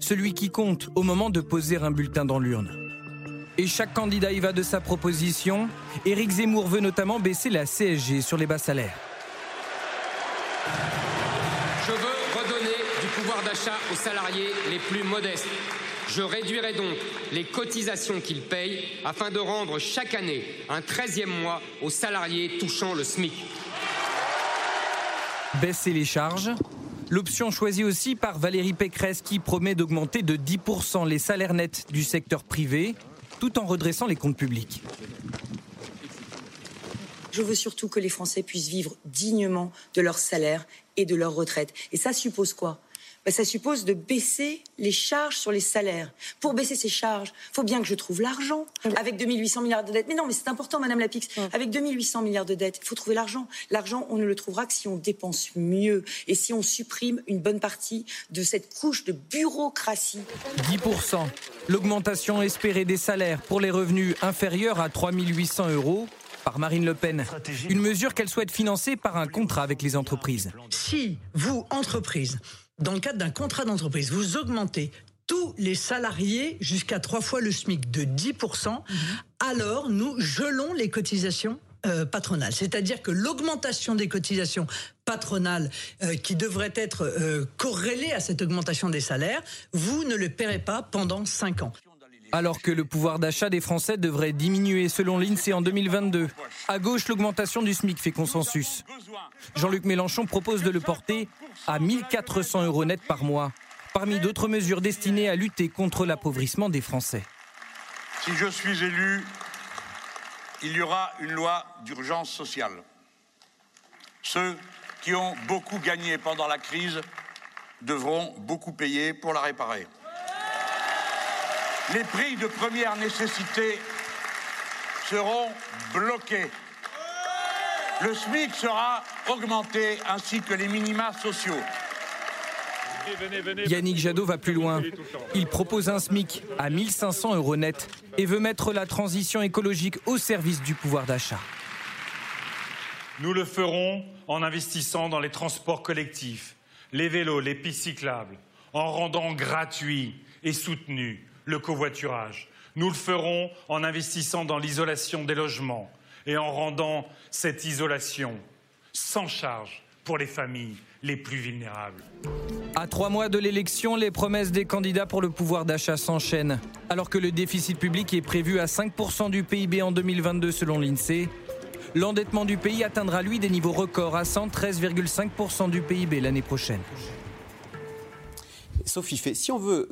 celui qui compte au moment de poser un bulletin dans l'urne. Et chaque candidat y va de sa proposition. Éric Zemmour veut notamment baisser la CSG sur les bas salaires. Je veux redonner du pouvoir pouvoir d'achat aux salariés les plus modestes. Je réduirai donc les cotisations qu'ils payent afin de rendre chaque année un 13e mois aux salariés touchant le SMIC. Baisser les charges. L'option choisie aussi par Valérie Pécresse qui promet d'augmenter de 10% les salaires nets du secteur privé tout en redressant les comptes publics. Je veux surtout que les Français puissent vivre dignement de leur salaire et de leur retraite. Et ça suppose quoi? Ben, ça suppose de baisser les charges sur les salaires. Pour baisser ces charges, il faut bien que je trouve l'argent. Avec 2800 milliards de dettes. Mais non, mais c'est important, Madame Lapix. Avec 2800 milliards de dettes, il faut trouver l'argent. L'argent, on ne le trouvera que si on dépense mieux et si on supprime une bonne partie de cette couche de bureaucratie. 10%. L'augmentation espérée des salaires pour les revenus inférieurs à 3800 euros par Marine Le Pen. Une mesure qu'elle souhaite financer par un contrat avec les entreprises. Si vous, entreprise, dans le cadre d'un contrat d'entreprise, vous augmentez tous les salariés jusqu'à trois fois le SMIC de 10%, mhm. alors nous gelons les cotisations euh, patronales. C'est-à-dire que l'augmentation des cotisations patronales euh, qui devrait être euh, corrélée à cette augmentation des salaires, vous ne le paierez pas pendant cinq ans. Alors que le pouvoir d'achat des Français devrait diminuer selon l'INSEE en 2022. À gauche, l'augmentation du SMIC fait consensus. Jean-Luc Mélenchon propose de le porter à 1400 euros net par mois, parmi d'autres mesures destinées à lutter contre l'appauvrissement des Français. Si je suis élu, il y aura une loi d'urgence sociale. Ceux qui ont beaucoup gagné pendant la crise devront beaucoup payer pour la réparer. Les prix de première nécessité seront bloqués. Le SMIC sera augmenté ainsi que les minima sociaux. Yannick Jadot va plus loin. Il propose un SMIC à 1500 euros net et veut mettre la transition écologique au service du pouvoir d'achat. Nous le ferons en investissant dans les transports collectifs, les vélos, les pistes cyclables, en rendant gratuit et soutenu le covoiturage. Nous le ferons en investissant dans l'isolation des logements et en rendant cette isolation sans charge pour les familles les plus vulnérables. À trois mois de l'élection, les promesses des candidats pour le pouvoir d'achat s'enchaînent. Alors que le déficit public est prévu à 5% du PIB en 2022 selon l'INSEE, l'endettement du pays atteindra lui des niveaux records à 113,5% du PIB l'année prochaine. Sophie fait, si on veut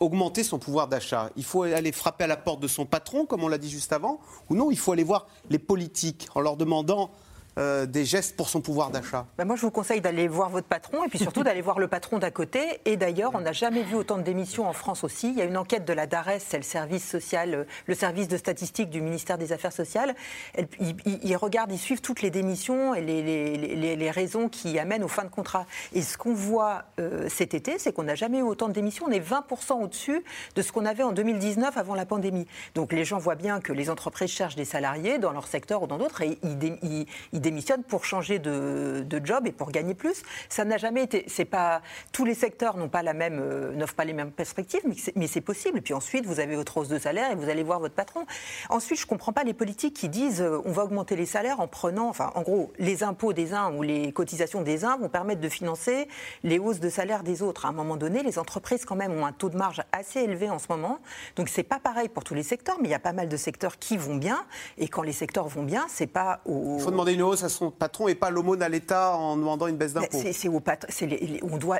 augmenter son pouvoir d'achat. Il faut aller frapper à la porte de son patron, comme on l'a dit juste avant, ou non, il faut aller voir les politiques en leur demandant euh, des gestes pour son pouvoir d'achat ben Moi, je vous conseille d'aller voir votre patron et puis surtout d'aller voir le patron d'à côté. Et d'ailleurs, on n'a jamais vu autant de démissions en France aussi. Il y a une enquête de la DARES, c'est le service social, le service de statistique du ministère des Affaires sociales. ils, regardent, ils suivent toutes les démissions et les, les, raisons qui amènent aux fins de contrat. Et ce qu'on voit euh, cet été, c'est qu'on n'a jamais eu autant de démissions. On est 20% au-dessus de ce qu'on avait en 2019 avant la pandémie. Donc les gens voient bien que les entreprises cherchent des salariés dans leur secteur ou dans d'autres et ils, ils démissionnent pour changer de, job et pour gagner plus. Ça n'a jamais été. C'est pas tous les secteurs n'ont pas la même, euh, n'offrent pas les mêmes perspectives, mais c'est possible. Puis ensuite, vous avez votre hausse de salaire et vous allez voir votre patron. Ensuite, je comprends pas les politiques qui disent euh, on va augmenter les salaires en prenant, enfin, en gros, les impôts des uns ou les cotisations des uns vont permettre de financer les hausses de salaire des autres. À un moment donné, les entreprises quand même ont un taux de marge assez élevé en ce moment. Donc c'est pas pareil pour tous les secteurs, mais il y a pas mal de secteurs qui vont bien. Et quand les secteurs vont bien, c'est pas au. Il faut demander une hausse à son patron et pas l'aumône à l'État en demandant une baisse d'impôts. C'est au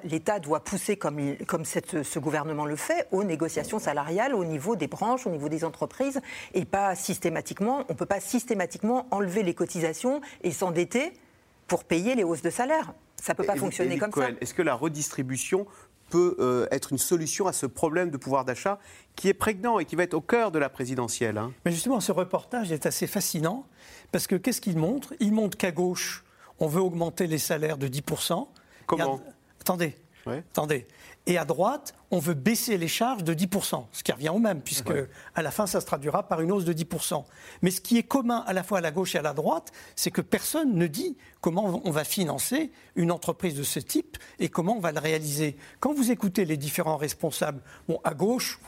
L'État doit pousser, comme, comme cette, ce gouvernement le fait, aux négociations salariales au niveau des branches, au niveau des entreprises, et pas systématiquement. On ne peut pas systématiquement enlever les cotisations et s'endetter pour payer les hausses de salaire. Ça ne peut pas fonctionner comme ça. Est-ce que la redistribution peut euh, être une solution à ce problème de pouvoir d'achat qui est prégnant et qui va être au cœur de la présidentielle. Hein? Mais justement, ce reportage est assez fascinant parce que qu'est-ce qu'il montre? Il montre qu'à gauche, on veut augmenter les salaires de 10%. Comment? Attendez, attendez. Et à droite, on veut baisser les charges de 10%, ce qui revient au même, puisque à la fin, ça se traduira par une hausse de 10%. Mais ce qui est commun à la fois à la gauche et à la droite, c'est que personne ne dit comment on va financer une entreprise de ce type et comment on va le réaliser. Quand vous écoutez les différents responsables, bon, à gauche,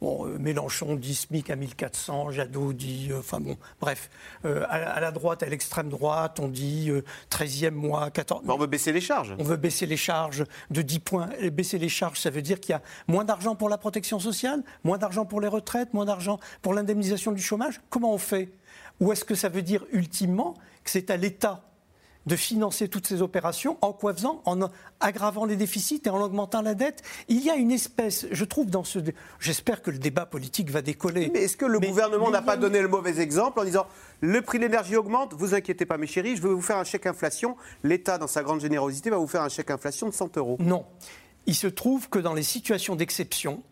Bon, euh, Mélenchon dit SMIC à 1400, Jadot dit. euh, Enfin bon, bref. Euh, à, la- à la droite, à l'extrême droite, on dit euh, 13e mois, 14. on veut baisser les charges. On veut baisser les charges de 10 points. Et baisser les charges, ça veut dire qu'il y a moins d'argent pour la protection sociale, moins d'argent pour les retraites, moins d'argent pour l'indemnisation du chômage. Comment on fait? Ou est-ce que ça veut dire ultimement que c'est à l'État de financer toutes ces opérations en quoi faisant En aggravant les déficits et en augmentant la dette. Il y a une espèce, je trouve, dans ce. J'espère que le débat politique va décoller. Mais est-ce que le gouvernement n'a pas donné le mauvais exemple en disant le prix de l'énergie augmente, vous inquiétez pas mes chéris, je vais vous faire un chèque inflation. L'État, dans sa grande générosité, va vous faire un chèque inflation de 100 euros. Non. Il se trouve que dans les situations d'exception,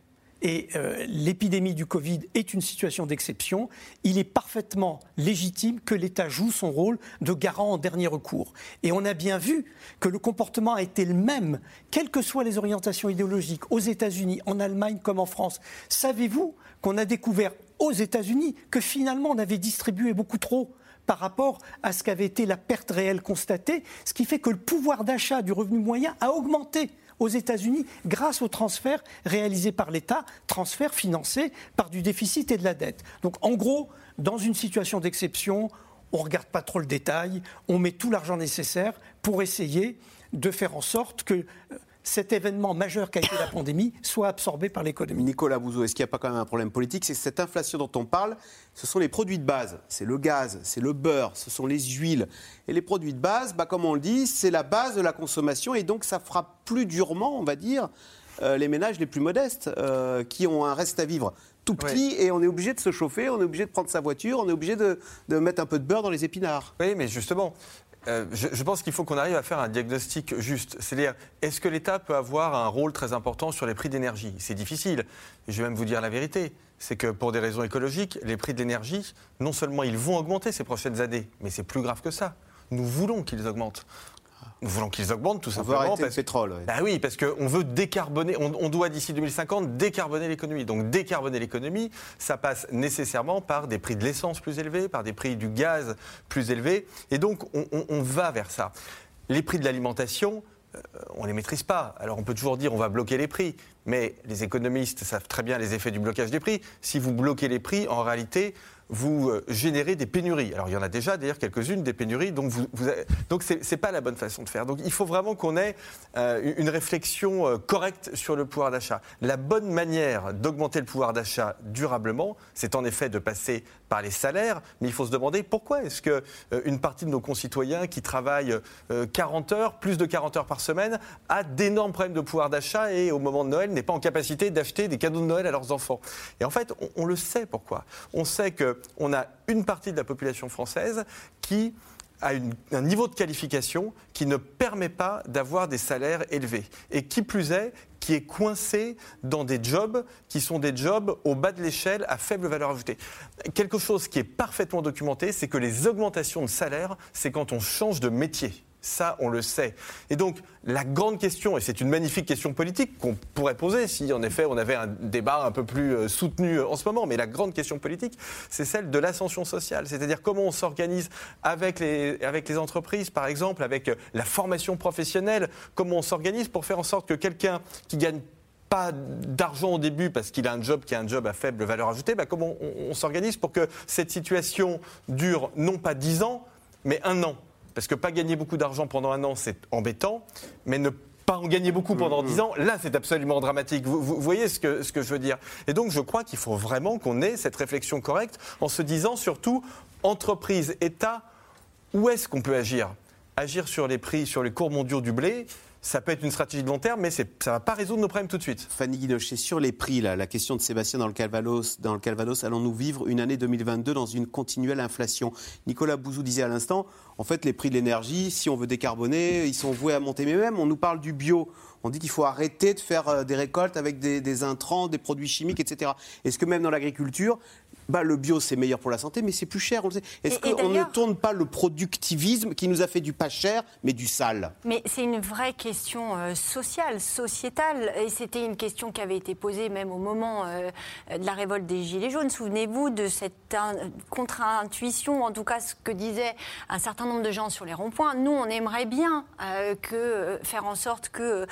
et euh, l'épidémie du Covid est une situation d'exception, il est parfaitement légitime que l'État joue son rôle de garant en dernier recours. Et on a bien vu que le comportement a été le même, quelles que soient les orientations idéologiques, aux États-Unis, en Allemagne comme en France. Savez-vous qu'on a découvert aux États-Unis que finalement on avait distribué beaucoup trop par rapport à ce qu'avait été la perte réelle constatée, ce qui fait que le pouvoir d'achat du revenu moyen a augmenté aux États-Unis grâce aux transferts réalisés par l'État, transferts financés par du déficit et de la dette. Donc en gros, dans une situation d'exception, on ne regarde pas trop le détail, on met tout l'argent nécessaire pour essayer de faire en sorte que euh, cet événement majeur qu'a été la pandémie soit absorbé par l'économie. Nicolas Bouzou, est-ce qu'il n'y a pas quand même un problème politique? C'est cette inflation dont on parle, ce sont les produits de base. C'est le gaz, c'est le beurre, ce sont les huiles. Et les produits de base, bah, comme on le dit, c'est la base de la consommation et donc ça frappe plus durement, on va dire, euh, les ménages les plus modestes euh, qui ont un reste à vivre tout petit et on est obligé de se chauffer, on est obligé de prendre sa voiture, on est obligé de, de mettre un peu de beurre dans les épinards. Oui, mais justement, euh, je, je pense qu'il faut qu'on arrive à faire un diagnostic juste. C'est-à-dire, est-ce que l'État peut avoir un rôle très important sur les prix d'énergie C'est difficile. Je vais même vous dire la vérité. C'est que pour des raisons écologiques, les prix de l'énergie, non seulement ils vont augmenter ces prochaines années, mais c'est plus grave que ça. Nous voulons qu'ils augmentent. Nous voulons qu'ils augmentent tout On veut simplement. arrêter le parce- pétrole. ouais. bah oui, parce qu'on veut décarboner, on, on doit d'ici 2050 décarboner l'économie. Donc décarboner l'économie, ça passe nécessairement par des prix de l'essence plus élevés, par des prix du gaz plus élevés. Et donc on, on- on va vers ça. Les prix de l'alimentation, euh, on ne les maîtrise pas. Alors on peut toujours dire on va bloquer les prix, mais les économistes savent très bien les effets du blocage des prix. Si vous bloquez les prix, en réalité, vous euh, générez des pénuries. Alors il y en a déjà d'ailleurs quelques-unes des pénuries, donc vous, vous donc c'est pas la bonne façon de faire. Donc il faut vraiment qu'on ait euh, une réflexion euh, correcte sur le pouvoir d'achat. La bonne manière d'augmenter le pouvoir d'achat durablement, c'est en effet de passer par les salaires, mais il faut se demander pourquoi est-ce que euh, une partie de nos concitoyens qui travaillent euh, 40 heures, plus de 40 heures par semaine, a d'énormes problèmes de pouvoir d'achat et au moment de Noël n'est pas en capacité d'acheter des cadeaux de Noël à leurs enfants. Et en fait, on, on le sait pourquoi. On sait qu'on a une partie de la population française qui a une- un niveau de qualification qui ne permet pas d'avoir des salaires élevés. Et qui plus est, qui est coincé dans des jobs qui sont des jobs au bas de l'échelle à faible valeur ajoutée. Quelque chose qui est parfaitement documenté, c'est que les augmentations de salaire, c'est quand on change de métier. Ça, on le sait. Et donc, la grande question, et c'est une magnifique question politique qu'on pourrait poser si, en effet, on avait un débat un peu plus euh, soutenu euh, en ce moment, mais la grande question politique, c'est celle de l'ascension sociale. C'est-à-dire comment on s'organise avec les, entreprises, par exemple, avec euh, la formation professionnelle, comment on s'organise pour faire en sorte que quelqu'un qui gagne pas d'argent au début parce qu'il a un job qui est un job à faible valeur ajoutée, bah, comment on, on s'organise pour que cette situation dure non pas 10 ans, mais un an? Parce que pas gagner beaucoup d'argent pendant un an, c'est embêtant, mais ne pas en gagner beaucoup pendant 10 ans, là c'est absolument dramatique. Vous, vous voyez ce que, ce que je veux dire? Et donc je crois qu'il faut vraiment qu'on ait cette réflexion correcte en se disant surtout, entreprise, État, où est-ce qu'on peut agir? Agir sur les prix, sur les cours mondiaux du blé, ça peut être une stratégie de long terme, mais ça ne va pas résoudre nos problèmes tout de suite. Fanny Guinoche, c'est sur les prix, là, la question de Sébastien dans le Calvados. Calvados, allons-nous vivre une année 2022 dans une continuelle inflation? Nicolas Bouzou disait à l'instant, en fait, les prix de l'énergie, si on veut décarboner, ils sont voués à monter. Mais même, on nous parle du bio. On dit qu'il faut arrêter de faire euh, des récoltes avec des intrants, des produits chimiques, etc. Est-ce que même dans l'agriculture, bah, le bio c'est meilleur pour la santé, mais c'est plus cher, on le sait. Est-ce qu'on ne tourne pas le productivisme qui nous a fait du pas cher, mais du sale? Mais c'est une vraie question euh, sociale, sociétale, et c'était une question qui avait été posée même au moment euh, de la révolte des Gilets jaunes. Souvenez-vous de cette in- contre-intuition, en tout cas ce que disaient un certain nombre de gens sur les ronds-points. Nous, on aimerait bien euh, que, faire en sorte que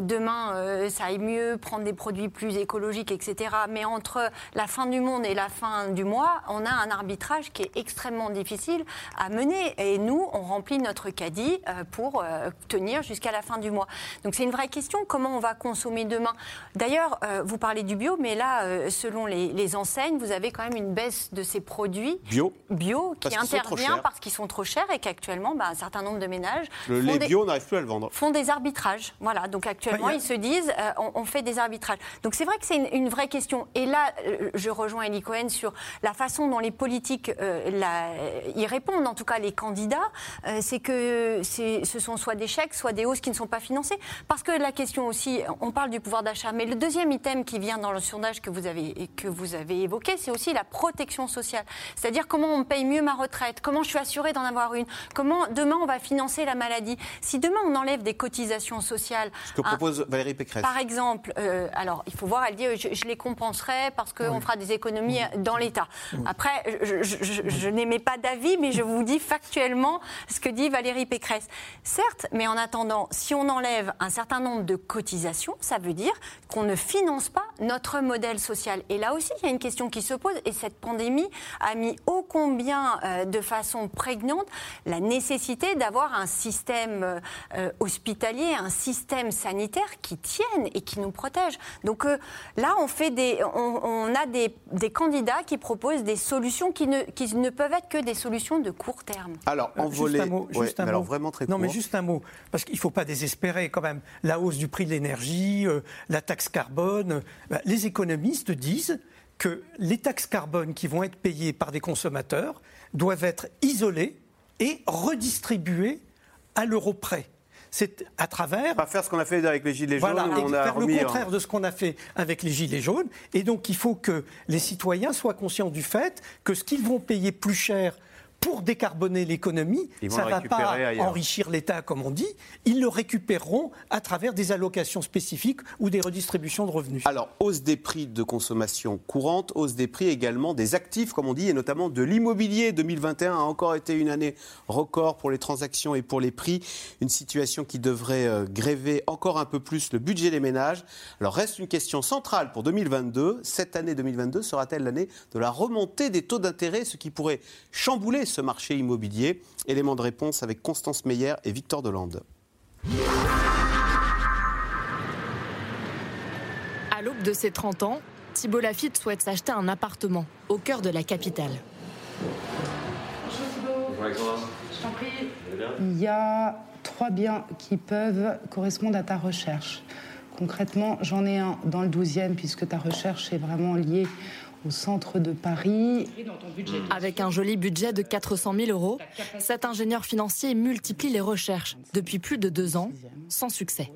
demain ça aille mieux, prendre des produits plus écologiques, etc. Mais entre la fin du monde et la fin du mois, on a un arbitrage qui est extrêmement difficile à mener. Et nous, on remplit notre caddie euh, pour euh, tenir jusqu'à la fin du mois. Donc c'est une vraie question, comment on va consommer demain D'ailleurs, euh, vous parlez du bio, mais là, selon les, les enseignes, vous avez quand même une baisse de ces produits Bio bio qui Parce intervient parce qu'ils sont trop chers et qu'actuellement, bah, un certain nombre de ménages Le lait des- bio, on n'arrive plus à le vendre. font des arbitrages. Voilà, donc actuellement, Ouais, y a- ils se disent, euh, on, on fait des arbitrages. Donc c'est vrai que c'est une, une vraie question. Et là, je rejoins Elie Cohen sur la façon dont les politiques euh, la- y répondent, en tout cas les candidats, euh, c'est que ce sont soit des chèques, soit des hausses qui ne sont pas financées. Parce que la question aussi, on parle du pouvoir d'achat, mais le deuxième item qui vient dans le sondage que vous avez, que vous avez évoqué, c'est aussi la protection sociale. C'est-à-dire comment on paye mieux ma retraite, comment je suis assurée d'en avoir une, comment demain on va financer la maladie. Si demain on enlève des cotisations sociales, Ce que un- propose Valérie Pécresse. par exemple, euh, alors il faut voir, elle dit je, je les compenserai parce qu'on fera des économies dans l'État. Après, je, je- je- je n'émets pas d'avis, mais je vous dis factuellement ce que dit Valérie Pécresse. Certes, mais en attendant, si on enlève un certain nombre de cotisations, ça veut dire qu'on ne finance pas notre modèle social. Et là aussi, il y a une question qui se pose, et cette pandémie a mis ô combien euh, de façon prégnante la nécessité d'avoir un système euh, euh, hospitalier, un système sanitaire qui tienne et qui nous protège. Donc euh, là, on, fait des, on, on a des, des candidats qui proposent des solutions qui ne, qui ne peuvent être que des solutions de court terme. Alors, Euh, envolé. Juste un mot. Ouais, juste un mais alors mot. vraiment très Non, mais court. juste un mot. Parce qu'il ne faut pas désespérer quand même. La hausse du prix de l'énergie, euh, la taxe carbone. euh, bah, les économistes disent que les taxes carbone qui vont être payées par des consommateurs doivent être isolées et redistribuées à l'euro près. C'est à travers. Pas faire ce qu'on a fait avec les gilets Voilà, jaunes, où on a faire remis. le en- contraire de ce qu'on a fait avec les gilets jaunes. Et donc, il faut que les citoyens soient conscients du fait que ce qu'ils vont payer plus cher pour décarboner l'économie, ça ne va pas ailleurs. enrichir l'État, comme on dit. Ils le récupéreront à travers des allocations spécifiques ou des redistributions de revenus. Alors, hausse des prix de consommation courante, hausse des prix également des actifs, comme on dit, et notamment de l'immobilier. 2021 a encore été une année record pour les transactions et pour les prix. Une situation qui devrait euh, gréver encore un peu plus le budget des ménages. Alors, reste une question centrale pour 2022. Cette année 2022 sera-t-elle l'année de la remontée des taux d'intérêt, ce qui pourrait chambouler ce marché immobilier Élément de réponse avec Constance Meyer et Victor Delande. À l'aube de ses 30 ans, Thibault Lafitte souhaite s'acheter un appartement au cœur de la capitale. Il y a trois biens qui peuvent correspondre à ta recherche. Concrètement, j'en ai un dans le 12e, puisque ta recherche est vraiment liée au centre de Paris. Avec un joli budget de 400 000 euros, cet ingénieur financier multiplie les recherches depuis plus de deux ans, sans succès.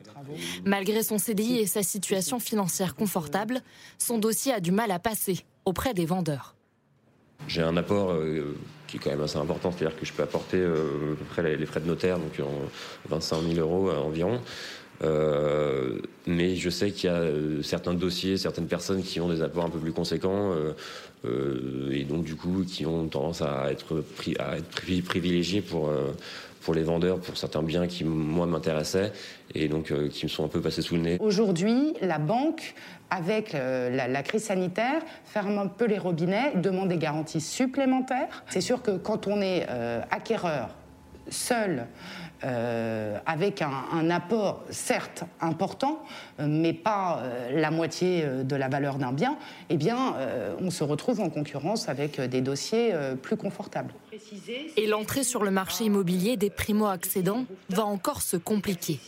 Malgré son CDI et sa situation financière confortable, son dossier a du mal à passer auprès des vendeurs. J'ai un apport euh, qui est quand même assez important, c'est-à-dire que je peux apporter euh, à peu près les, frais de notaire, donc en 25 000 euros euh, environ. Euh, mais je sais qu'il y a euh, certains dossiers, certaines personnes qui ont des apports un peu plus conséquents euh, et donc du coup qui ont tendance à être, pri- privilégiés pour, pour les vendeurs, pour certains biens qui moi m'intéressaient et donc qui me sont un peu passés sous le nez. Aujourd'hui, la banque, avec la, crise sanitaire, ferme un peu les robinets, demande des garanties supplémentaires. C'est sûr que quand on est acquéreur seul, euh, avec un, apport certes important, mais pas euh, la moitié euh, de la valeur d'un bien, eh bien, on se retrouve en concurrence avec des dossiers plus confortables. Et l'entrée sur le marché immobilier des primo-accédants va encore se compliquer.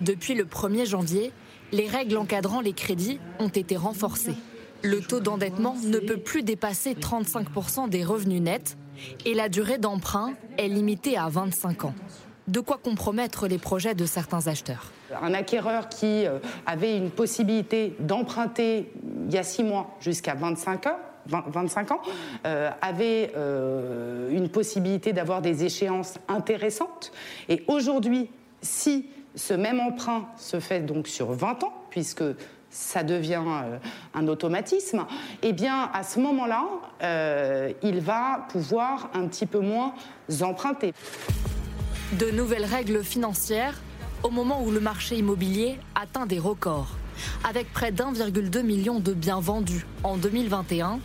Depuis le 1er janvier, les règles encadrant les crédits ont été renforcées. Le taux d'endettement ne peut plus dépasser 35% des revenus nets et la durée d'emprunt est limitée à 25 ans. De quoi compromettre les projets de certains acheteurs. Un acquéreur qui euh, avait une possibilité d'emprunter il y a six mois jusqu'à 25 ans 25 ans, euh, avait une possibilité d'avoir des échéances intéressantes. Et aujourd'hui, si ce même emprunt se fait donc sur 20 ans, puisque ça devient un automatisme, eh bien, à ce moment-là, il va pouvoir un petit peu moins emprunter. De nouvelles règles financières au moment où le marché immobilier atteint des records, avec près d'1,2 million de biens vendus en 2021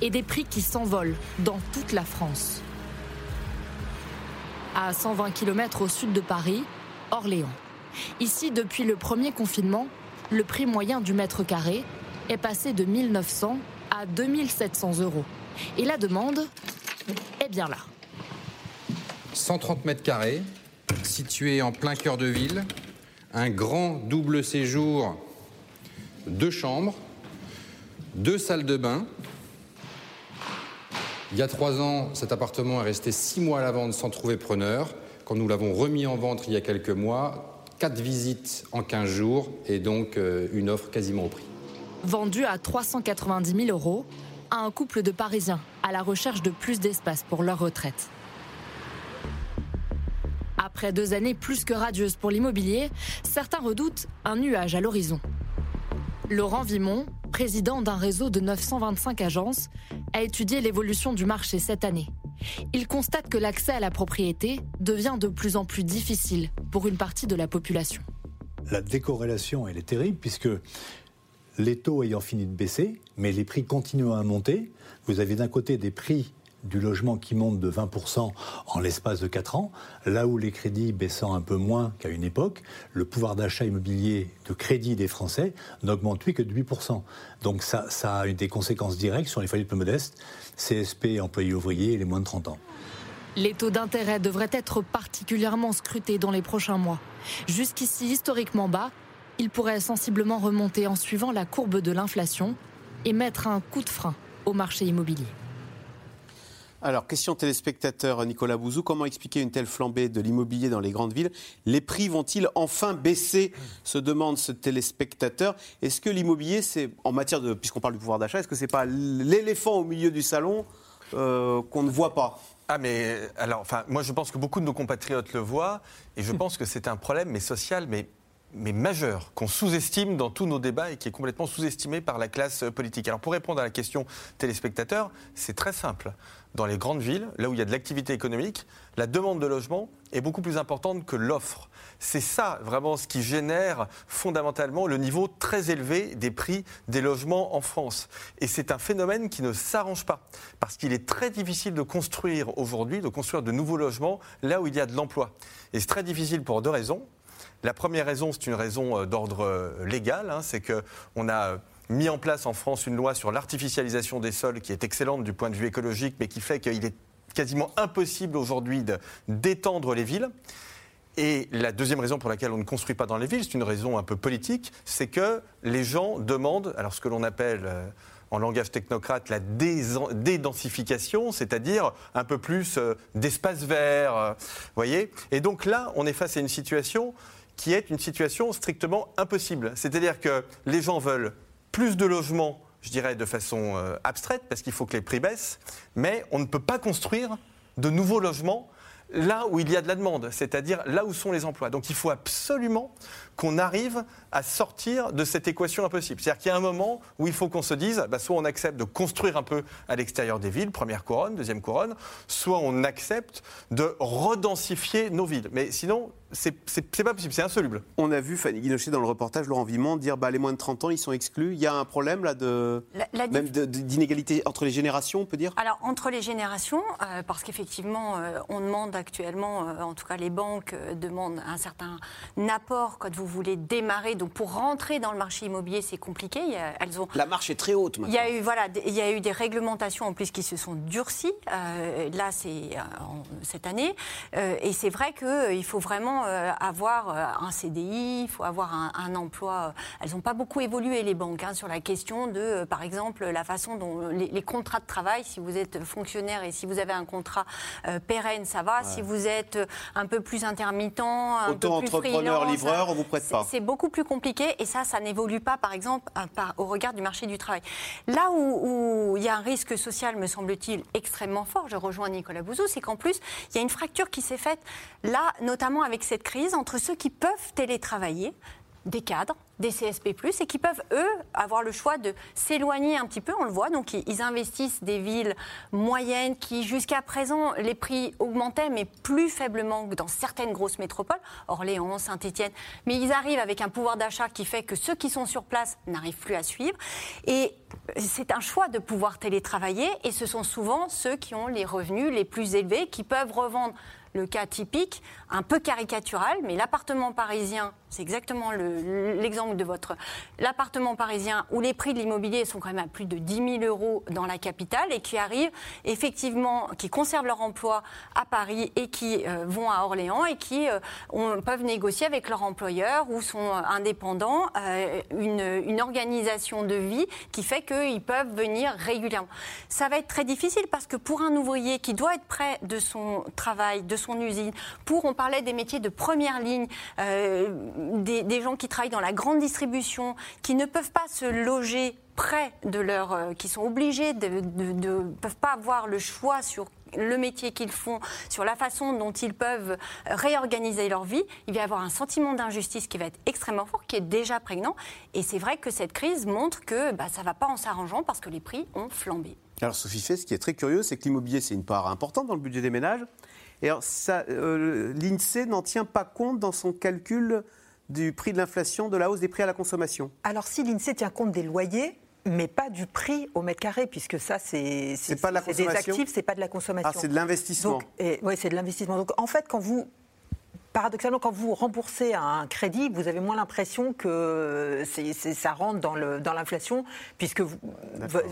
et des prix qui s'envolent dans toute la France. À 120 km au sud de Paris, Orléans. Ici, depuis le premier confinement, le prix moyen du mètre carré est passé de 1900 à 2700 euros. Et la demande est bien là. 130 mètres carrés, situé en plein cœur de ville, un grand double séjour, deux chambres, deux salles de bain. Il y a trois ans, cet appartement est resté six mois à la vente sans trouver preneur. Quand nous l'avons remis en vente il y a quelques mois, quatre visites en 15 jours et donc euh, une offre quasiment au prix. Vendu à 390 000 euros à un couple de Parisiens à la recherche de plus d'espace pour leur retraite. Après deux années plus que radieuses pour l'immobilier, certains redoutent un nuage à l'horizon. Laurent Vimon, président d'un réseau de 925 agences, a étudié l'évolution du marché cette année. Il constate que l'accès à la propriété devient de plus en plus difficile pour une partie de la population. La décorrélation, est terrible puisque les taux ayant fini de baisser, mais les prix continuent à monter. Vous avez d'un côté des prix du logement qui monte de 20% en l'espace de 4 ans, là où les crédits baissant un peu moins qu'à une époque, le pouvoir d'achat immobilier de crédit des Français n'augmente plus que de 8%. Donc ça, ça a des conséquences directes sur les foyers peu modestes, CSP, employés ouvriers et les moins de 30 ans. Les taux d'intérêt devraient être particulièrement scrutés dans les prochains mois. Jusqu'ici historiquement bas, ils pourraient sensiblement remonter en suivant la courbe de l'inflation et mettre un coup de frein au marché immobilier. Alors, question téléspectateur Nicolas Bouzou, comment expliquer une telle flambée de l'immobilier dans les grandes villes? Les prix vont-ils enfin baisser? se demande ce téléspectateur. Est-ce que l'immobilier, c'est, en matière de, puisqu'on parle du pouvoir d'achat, est-ce que c'est pas l'éléphant au milieu du salon euh, qu'on ne voit pas? Ah mais alors, enfin, moi je pense que beaucoup de nos compatriotes le voient et je [laughs] pense que c'est un problème mais social, mais mais majeur, qu'on sous-estime dans tous nos débats et qui est complètement sous-estimé par la classe politique. Alors pour répondre à la question téléspectateur, c'est très simple. Dans les grandes villes, là où il y a de l'activité économique, la demande de logement est beaucoup plus importante que l'offre. C'est ça vraiment ce qui génère fondamentalement le niveau très élevé des prix des logements en France. Et c'est un phénomène qui ne s'arrange pas, parce qu'il est très difficile de construire aujourd'hui, de construire de nouveaux logements là où il y a de l'emploi. Et c'est très difficile pour deux raisons. La première raison, c'est une raison euh, d'ordre euh, légal, hein, c'est qu'on a mis en place en France une loi sur l'artificialisation des sols qui est excellente du point de vue écologique, mais qui fait qu'il est quasiment impossible aujourd'hui d'étendre les villes. Et la deuxième raison pour laquelle on ne construit pas dans les villes, c'est une raison un peu politique, c'est que les gens demandent, alors ce que l'on appelle euh, en langage technocrate la dédensification, c'est-à-dire un peu plus d'espace vert, voyez. Et donc là, on est face à une situation qui est une situation strictement impossible. C'est-à-dire que les gens veulent plus de logements, je dirais de façon euh, abstraite, parce qu'il faut que les prix baissent, mais on ne peut pas construire de nouveaux logements là où il y a de la demande, c'est-à-dire là où sont les emplois. Donc il faut absolument qu'on arrive à sortir de cette équation impossible. C'est-à-dire qu'il y a un moment où il faut qu'on se dise, bah, soit on accepte de construire un peu à l'extérieur des villes, première couronne, deuxième couronne, soit on accepte de redensifier nos villes. Mais sinon, c'est pas possible, c'est insoluble. On a vu Fanny Guinochet dans le reportage Laurent Vimont dire bah, les moins de 30 ans, ils sont exclus. Il y a un problème là de même d'inégalité entre les générations, on peut dire? Alors entre les générations, euh, parce qu'effectivement, euh, on demande actuellement, euh, en tout cas les banques demandent un certain apport quand vous voulez démarrer. Donc pour rentrer dans le marché immobilier, c'est compliqué. elles ont... La marche est très haute maintenant. Il y a eu voilà, il y a eu des réglementations en plus qui se sont durcies. là, c'est cette année, et c'est vrai qu'il faut vraiment euh, avoir euh, un CDI, il faut avoir un, emploi. Elles n'ont pas beaucoup évolué, les banques, hein, sur la question de, euh, par exemple, la façon dont les, contrats de travail, si vous êtes fonctionnaire et si vous avez un contrat pérenne, ça va. Si vous êtes euh, un peu plus intermittent, un peu plus Auto-entrepreneur, freelance, livreur, on vous c'est- pas. C'est beaucoup plus compliqué et ça, ça n'évolue pas, par exemple, par- au regard du marché du travail. Là où, où il y a un risque social, me semble-t-il, extrêmement fort, je rejoins Nicolas Bouzou, c'est qu'en plus, il y a une fracture qui s'est faite, là, notamment avec cette crise, entre ceux qui peuvent télétravailler, des cadres, des CSP+, et qui peuvent, eux, avoir le choix de s'éloigner un petit peu, on le voit, donc ils- investissent des villes moyennes qui, jusqu'à présent, les prix augmentaient, mais plus faiblement que dans certaines grosses métropoles, Orléans, Saint-Étienne, mais ils arrivent avec un pouvoir d'achat qui fait que ceux qui sont sur place n'arrivent plus à suivre, et c'est un choix de pouvoir télétravailler, et ce sont souvent ceux qui ont les revenus les plus élevés, qui peuvent revendre le cas typique, un peu caricatural, mais l'appartement parisien, c'est exactement le- l'exemple de votre. L'appartement parisien où les prix de l'immobilier sont quand même à plus de 10 000 euros dans la capitale et qui arrivent effectivement, qui conservent leur emploi à Paris et qui euh, vont à Orléans et qui euh, peuvent négocier avec leur employeur ou sont euh, indépendants une, une organisation de vie qui fait qu'ils peuvent venir régulièrement. Ça va être très difficile parce que pour un ouvrier qui doit être près de son travail, de son usine, pour, on parlait des métiers de première ligne, des, gens qui travaillent dans la grande distribution, qui ne peuvent pas se loger près de leur, euh, qui sont obligés de, de- peuvent pas avoir le choix sur le métier qu'ils font, sur la façon dont ils peuvent réorganiser leur vie, il va y avoir un sentiment d'injustice qui va être extrêmement fort, qui est déjà prégnant. Et c'est vrai que cette crise montre que bah, ça ne va pas en s'arrangeant parce que les prix ont flambé. Alors Sophie Fay, ce qui est très curieux, c'est que l'immobilier, c'est une part importante dans le budget des ménages. Et alors, euh, l'INSEE n'en tient pas compte dans son calcul du prix de l'inflation, de la hausse des prix à la consommation. Alors si l'INSEE tient compte des loyers, mais pas du prix au mètre carré, puisque ça, c'est des consommation actifs, c'est pas de la consommation. Ah, c'est de l'investissement. Ouais, c'est de l'investissement. Donc, en fait, quand vous paradoxalement, quand vous remboursez un crédit, vous avez moins l'impression que ça rentre dans l'inflation, puisque vous-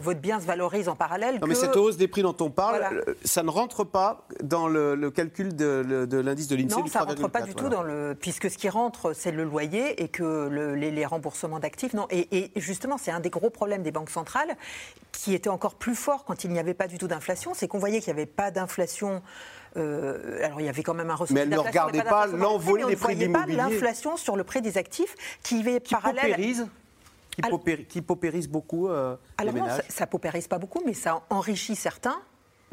votre bien se valorise en parallèle. Non, mais cette hausse des prix dont on parle, Voilà. ça ne rentre pas dans le, le calcul de, l'indice de l'INSEE Non, du ça ne rentre pas 3,4, du voilà. tout dans le. Puisque ce qui rentre, c'est le loyer et que le- les, les remboursements d'actifs. Non. Et, et justement, c'est un des gros problèmes des banques centrales qui était encore plus fort quand il n'y avait pas du tout d'inflation. C'est qu'on voyait qu'il n'y avait pas d'inflation. Euh, alors, il y avait quand même un ressenti Mais elle ne regardait pas l'envolée des prix de l'immobilier. l'inflation sur le prix des actifs qui est parallèle. paupérise qui, qui paupérise beaucoup euh, Alors les non, ménages. ça, ça paupérise pas beaucoup, mais ça enrichit certains,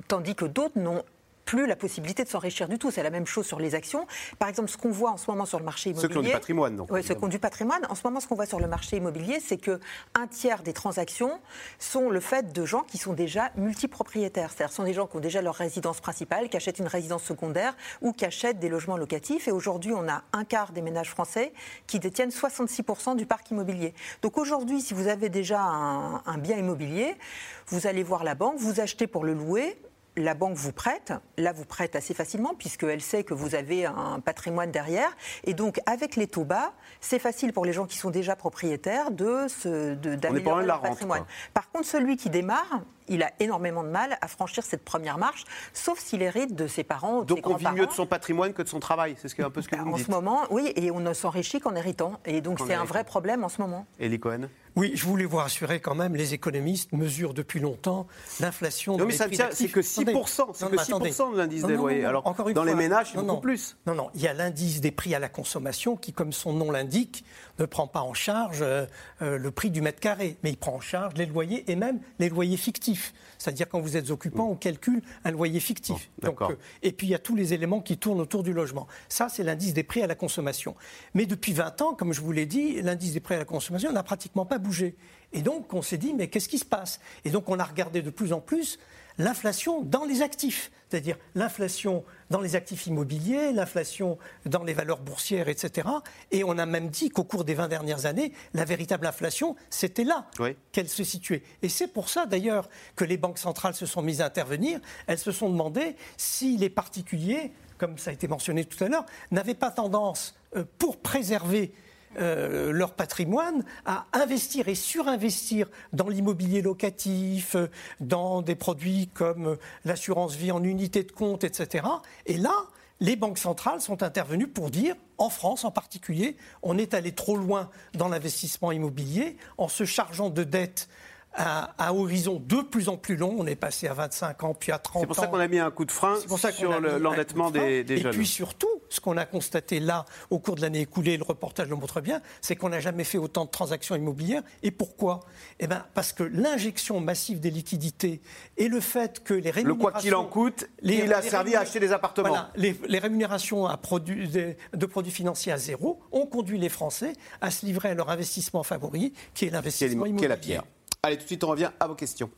tandis que d'autres n'ont plus la possibilité de s'enrichir du tout. C'est la même chose sur les actions. Par exemple, ce qu'on voit en ce moment sur le marché Ceux immobilier... qui ont du patrimoine, donc, Oui, ceux qui ont du patrimoine. En ce moment, ce qu'on voit sur le marché immobilier, c'est que un tiers des transactions sont le fait de gens qui sont déjà multipropriétaires. C'est-à-dire ce sont des gens qui ont déjà leur résidence principale, qui achètent une résidence secondaire ou qui achètent des logements locatifs. Et aujourd'hui, on a un quart des ménages français qui détiennent 66% du parc immobilier. Donc aujourd'hui, si vous avez déjà un, un bien immobilier, vous allez voir la banque, vous achetez pour le louer, la banque vous prête, là vous prête assez facilement puisqu'elle sait que vous avez un patrimoine derrière. Et donc avec les taux bas, c'est facile pour les gens qui sont déjà propriétaires de se de- loin d'améliorer leur patrimoine. Par contre, celui qui démarre, il a énormément de mal à franchir cette première marche, sauf s'il hérite de ses parents ou de ses Donc on vit mieux de son patrimoine que de son travail, c'est ce que- un peu ce que vous me En dites. ce moment, oui, et on ne s'enrichit qu'en héritant. Et donc c'est un vrai problème en ce moment. Elie Cohen Oui, je voulais vous rassurer quand même, les économistes mesurent depuis longtemps l'inflation. Non, mais les ça c'est que 6%, Attendez. c'est Non, que mais attendez. 6% de l'indice des loyers. Alors, encore une dans les ménages, c'est Non, beaucoup non. plus. Non, non, il y a l'indice des prix à la consommation qui, comme son nom l'indique, ne prend pas en charge euh, euh, le prix du mètre carré, mais il prend en charge les loyers et même les loyers fictifs. C'est-à-dire quand vous êtes occupant, on calcule un loyer fictif. Donc, d'accord. euh, et puis il y a tous les éléments qui tournent autour du logement. Ça, c'est l'indice des prix à la consommation. Mais depuis 20 ans, comme je vous l'ai dit, l'indice des prix à la consommation n'a pratiquement pas bougé. Et donc on s'est dit, mais qu'est-ce qui se passe? Et donc on a regardé de plus en plus l'inflation dans les actifs, c'est-à-dire l'inflation dans les actifs immobiliers, l'inflation dans les valeurs boursières, etc. Et on a même dit qu'au cours des 20 dernières années, la véritable inflation, c'était là Oui. qu'elle se situait. Et c'est pour ça d'ailleurs que les banques centrales se sont mises à intervenir. Elles se sont demandé si les particuliers, comme ça a été mentionné tout à l'heure, n'avaient pas tendance, euh, pour préserver euh, leur patrimoine, à investir et surinvestir dans l'immobilier locatif, euh, dans des produits comme euh, l'assurance vie en unité de compte, etc. Et là, les banques centrales sont intervenues pour dire, en France en particulier, on est allé trop loin dans l'investissement immobilier en se chargeant de dettes à, à horizon de plus en plus long. On est passé à 25 ans, puis à 30 ans. C'est pour ça qu'on a mis un coup de frein pour ça sur le- l'endettement des, des Et jeunes. puis surtout, ce qu'on a constaté là, au cours de l'année écoulée, le reportage le montre bien, c'est qu'on n'a jamais fait autant de transactions immobilières. Et pourquoi? Eh ben, parce que l'injection massive des liquidités et le fait que les le rémunérations... quoi qu'il en coûte, il a servi à acheter des appartements. Voilà, les, les rémunérations à produits- de, de produits financiers à zéro ont conduit les Français à se livrer à leur investissement favori, qui est l'investissement qui est immobilier. la pierre. Allez, tout de suite, on revient à vos questions.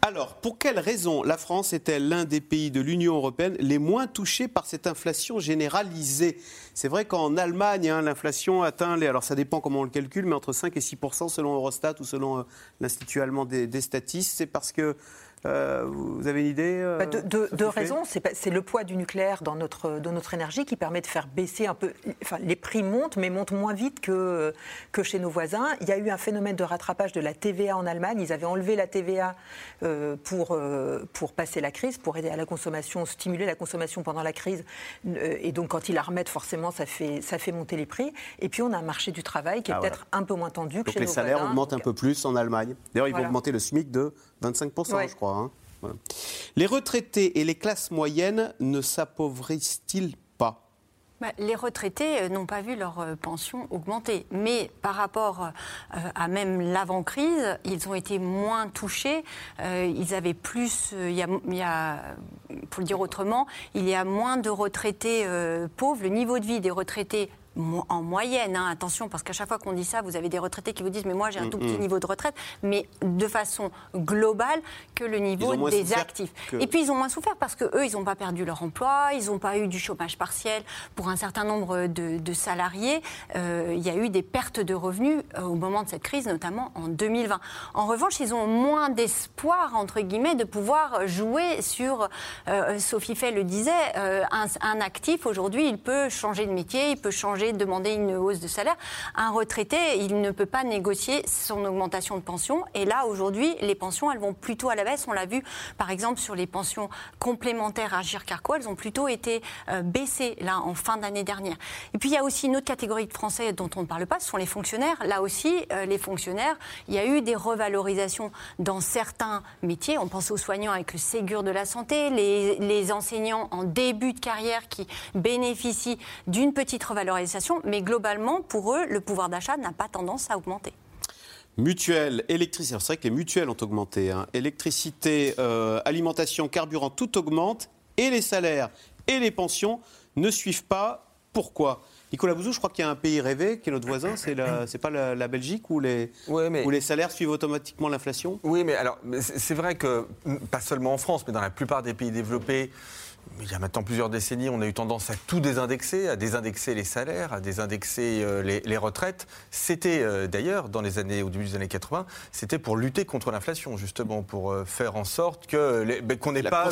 Alors, pour quelles raisons la France est-elle l'un des pays de l'Union européenne les moins touchés par cette inflation généralisée? C'est vrai qu'en Allemagne, hein, l'inflation atteint, les, alors ça dépend comment on le calcule, mais entre 5 et 6% selon Eurostat ou selon euh, l'Institut allemand des, des statistes. C'est parce que, euh, vous avez une idée euh, Bah, de- deux raisons. C'est le poids du nucléaire dans notre, dans notre énergie qui permet de faire baisser un peu. Enfin, les prix montent, mais montent moins vite que, que chez nos voisins. Il y a eu un phénomène de rattrapage de la TVA en Allemagne. Ils avaient enlevé la TVA euh, pour, euh, pour passer la crise, pour aider à la consommation, stimuler la consommation pendant la crise. Et donc, quand ils la remettent, forcément, ça fait, ça fait monter les prix. Et puis, on a un marché du travail qui est Ah, peut-être un peu moins tendu que Donc chez les nos salaires voisins. augmentent un peu plus en Allemagne. D'ailleurs, ils vont augmenter le SMIC de 25%, Ouais. je crois. hein. Voilà. Les retraités et les classes moyennes ne s'appauvrissent-ils pas? Bah, les retraités euh, n'ont pas vu leur euh, pension augmenter, mais par rapport euh, à même l'avant-crise, ils ont été moins touchés. Euh, ils avaient plus, il y a, il y a, pour le dire autrement, il y a moins de retraités euh, pauvres. Le niveau de vie des retraités en moyenne, hein, attention, parce qu'à chaque fois qu'on dit ça, vous avez des retraités qui vous disent mais moi j'ai un Mm, tout petit mm. niveau de retraite, mais de façon globale que le niveau des actifs. que- Et puis ils ont moins souffert parce que eux, ils n'ont pas perdu leur emploi, ils n'ont pas eu du chômage partiel pour un certain nombre de, de salariés. Euh, il y a eu des pertes de revenus euh, au moment de cette crise, notamment en 2020. En revanche, ils ont moins d'espoir entre guillemets de pouvoir jouer sur. euh, Sophie Fay le disait, un, un actif aujourd'hui, il peut changer de métier, il peut changer, demander une hausse de salaire. Un retraité, il ne peut pas négocier son augmentation de pension. Et là, aujourd'hui, les pensions, elles vont plutôt à la baisse. On l'a vu, par exemple, sur les pensions complémentaires à Gircarco, elles ont plutôt été euh, baissées là en fin d'année dernière. Et puis il y a aussi une autre catégorie de Français dont on ne parle pas, ce sont les fonctionnaires. Là aussi, euh, les fonctionnaires, il y a eu des revalorisations dans certains métiers. On pense aux soignants avec le Ségur de la santé, les enseignants en début de carrière qui bénéficient d'une petite revalorisation, mais globalement, pour eux, le pouvoir d'achat n'a pas tendance à augmenter. Mutuelle, électricité, c'est vrai que les mutuelles ont augmenté. hein. Électricité, euh, alimentation, carburant, tout augmente. Et les salaires et les pensions ne suivent pas. Pourquoi? Nicolas Bouzou, je crois qu'il y a un pays rêvé qui est notre voisin, c'est [coughs] c'est pas la, la Belgique où les, où les salaires suivent automatiquement l'inflation? Oui, mais alors, c'est vrai que, pas seulement en France, mais dans la plupart des pays développés, il y a maintenant plusieurs décennies, on a eu tendance à tout désindexer, à désindexer les salaires, à désindexer euh, les, les retraites. C'était euh, d'ailleurs, dans les années, au début des années 80, c'était pour lutter contre l'inflation, justement, pour euh, faire en sorte que les- ben, qu'on n'ait pas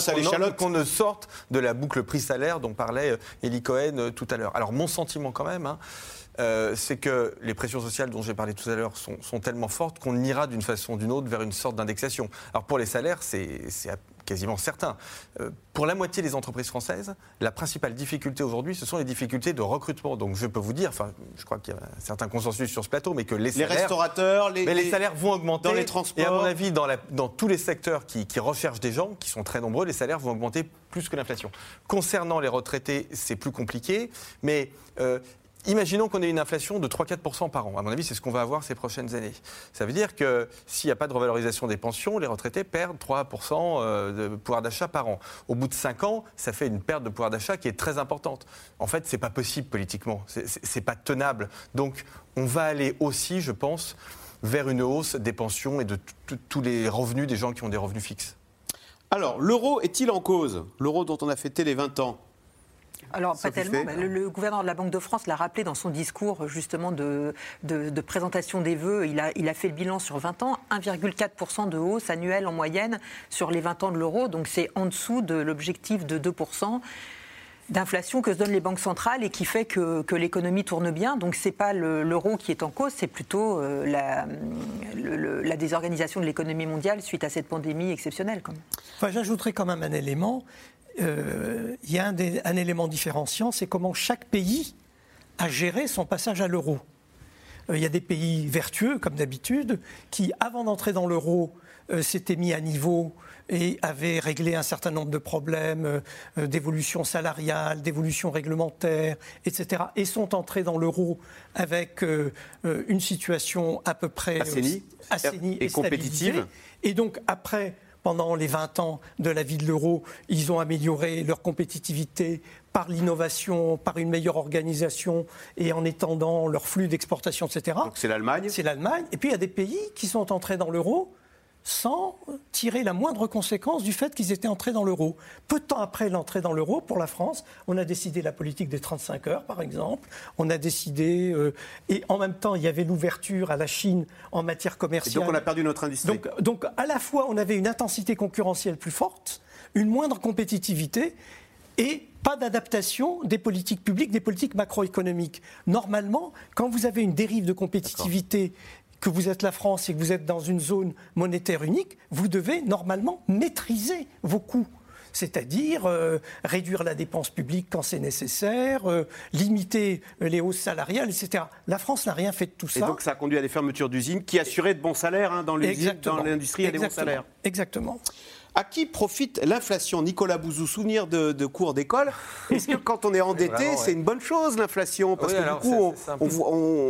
ne sorte de la boucle prix-salaire dont parlait Elie Cohen tout à l'heure. Alors mon sentiment quand même, hein, euh, c'est que les pressions sociales dont j'ai parlé tout à l'heure sont, sont tellement fortes qu'on ira d'une façon ou d'une autre vers une sorte d'indexation. Alors pour les salaires, c'est quasiment certain. Euh, pour la moitié des entreprises françaises, la principale difficulté aujourd'hui, ce sont les difficultés de recrutement. Donc je peux vous dire, enfin, je crois qu'il y a un certain consensus sur ce plateau, mais que les Les salaires, restaurateurs, les, mais les les- salaires vont augmenter. dans les transports. Et à mon avis, dans, la- dans tous les secteurs qui, qui recherchent des gens, qui sont très nombreux, les salaires vont augmenter plus que l'inflation. Concernant les retraités, c'est plus compliqué, mais euh, Imaginons qu'on ait une inflation de 3-4% par an. À mon avis, c'est ce qu'on va avoir ces prochaines années. Ça veut dire que s'il n'y a pas de revalorisation des pensions, les retraités perdent 3% euh, de pouvoir d'achat par an. Au bout de 5 ans, ça fait une perte de pouvoir d'achat qui est très importante. En fait, c'est pas possible politiquement. C'est- pas tenable. Donc, on va aller aussi, je pense, vers une hausse des pensions et de tous les revenus des gens qui ont des revenus fixes. Alors, l'euro est-il en cause? L'euro dont on a fêté les 20 ans Alors, pas tellement. Mais Le, le gouverneur de la Banque de France l'a rappelé dans son discours justement de, de- de présentation des vœux. Il a, il a fait le bilan sur 20 ans, 1,4% de hausse annuelle en moyenne sur les 20 ans de l'euro. Donc c'est en dessous de l'objectif de 2% d'inflation que se donnent les banques centrales et qui fait que, que l'économie tourne bien. Donc c'est pas le- l'euro qui est en cause, c'est plutôt euh, la, le- le- la désorganisation de l'économie mondiale suite à cette pandémie exceptionnelle. quand même. Enfin, j'ajouterais quand même un élément. Euh, Il y a un, des- un élément différenciant, c'est comment chaque pays a géré son passage à l'euro. euh, il y a des pays vertueux, comme d'habitude, qui, avant d'entrer dans l'euro, euh, s'étaient mis à niveau et avaient réglé un certain nombre de problèmes euh, d'évolution salariale, d'évolution réglementaire, etc. Et sont entrés dans l'euro avec une situation à peu près Assainie. Et et, compétitive. Et donc après, pendant les 20 ans de la vie de l'euro, ils ont amélioré leur compétitivité par l'innovation, par une meilleure organisation et en étendant leur flux d'exportation, etc. Donc c'est l'Allemagne. C'est l'Allemagne. Et puis il y a des pays qui sont entrés dans l'euro sans tirer la moindre conséquence du fait qu'ils étaient entrés dans l'euro. Peu de temps après l'entrée dans l'euro, pour la France, on a décidé la politique des 35 heures, par exemple. On a décidé, euh, et en même temps, il y avait l'ouverture à la Chine en matière Et commerciale. donc on a perdu notre industrie. Donc, donc, à la fois, on avait une intensité concurrentielle plus forte, une moindre compétitivité et pas d'adaptation des politiques publiques, des politiques macroéconomiques. Normalement, quand vous avez une dérive de compétitivité, que vous êtes la France et que vous êtes dans une zone monétaire unique, vous devez normalement maîtriser vos coûts. C'est-à-dire euh, réduire la dépense publique quand c'est nécessaire, euh, limiter euh, les hausses salariales, etc. La France n'a rien fait de tout Et ça. donc ça a conduit à des fermetures d'usines qui assuraient de bons salaires hein, dans Exactement. dans l'industrie, des bons salaires. Exactement. À qui profite l'inflation? Nicolas Bouzou, souvenir de, de cours d'école. Est-ce que quand on est endetté, ouais. c'est une bonne chose l'inflation? Parce Oui, que du coup, on-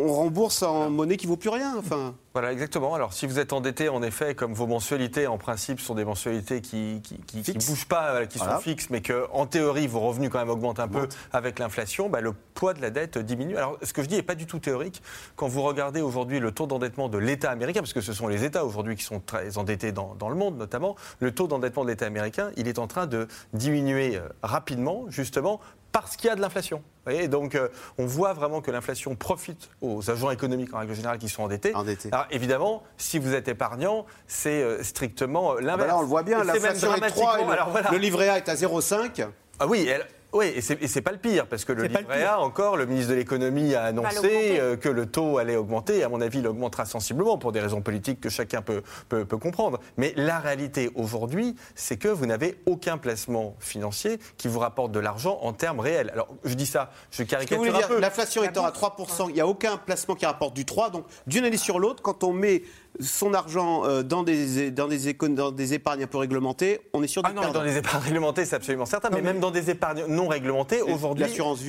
on rembourse en monnaie qui vaut plus rien. Enfin, Voilà, exactement. Alors, si vous êtes endetté, en effet, comme vos mensualités, en principe, sont des mensualités qui qui, qui- qui bougent pas, qui Voilà. sont fixes, mais que, en théorie, vos revenus quand même augmentent un peu avec l'inflation, bah, le poids de la dette diminue. Alors, ce que je dis n'est pas du tout théorique. Quand vous regardez aujourd'hui le taux d'endettement de l'État américain, parce que ce sont les États aujourd'hui qui sont très endettés dans, dans le monde, notamment, le taux d'endettement de l'État américain, il est en train de diminuer euh, rapidement, justement, parce qu'il y a de l'inflation. Voyez, donc euh, on voit vraiment que l'inflation profite aux agents économiques en règle générale qui sont endettés. Alors évidemment, si vous êtes épargnant, c'est euh, strictement euh, bah l'inverse. là, on le voit bien, l'inflation est 3 et le, alors, voilà. le livret A est à 0,5. Ah oui, elle- oui, et c'est pas le pire, parce que le. A, encore, le ministre de l'économie a annoncé euh, que le taux allait augmenter. Et à mon avis, il augmentera sensiblement pour des raisons politiques que chacun peut, peut, peut comprendre. Mais la réalité aujourd'hui, c'est que vous n'avez aucun placement financier qui vous rapporte de l'argent en termes réels. Alors, je dis ça, je que caricature vous voulez un dire, peu. l'inflation étant à 3%, il n'y a aucun placement qui rapporte du 3. Donc, d'une année sur l'autre, quand on met son argent euh, dans des, dans, des éco- dans des épargnes un peu réglementées, on est sûr de Ah non, mais dans les épargnes réglementées, c'est absolument certain. mais, même dans des épargnes non réglementées, aujourd'hui,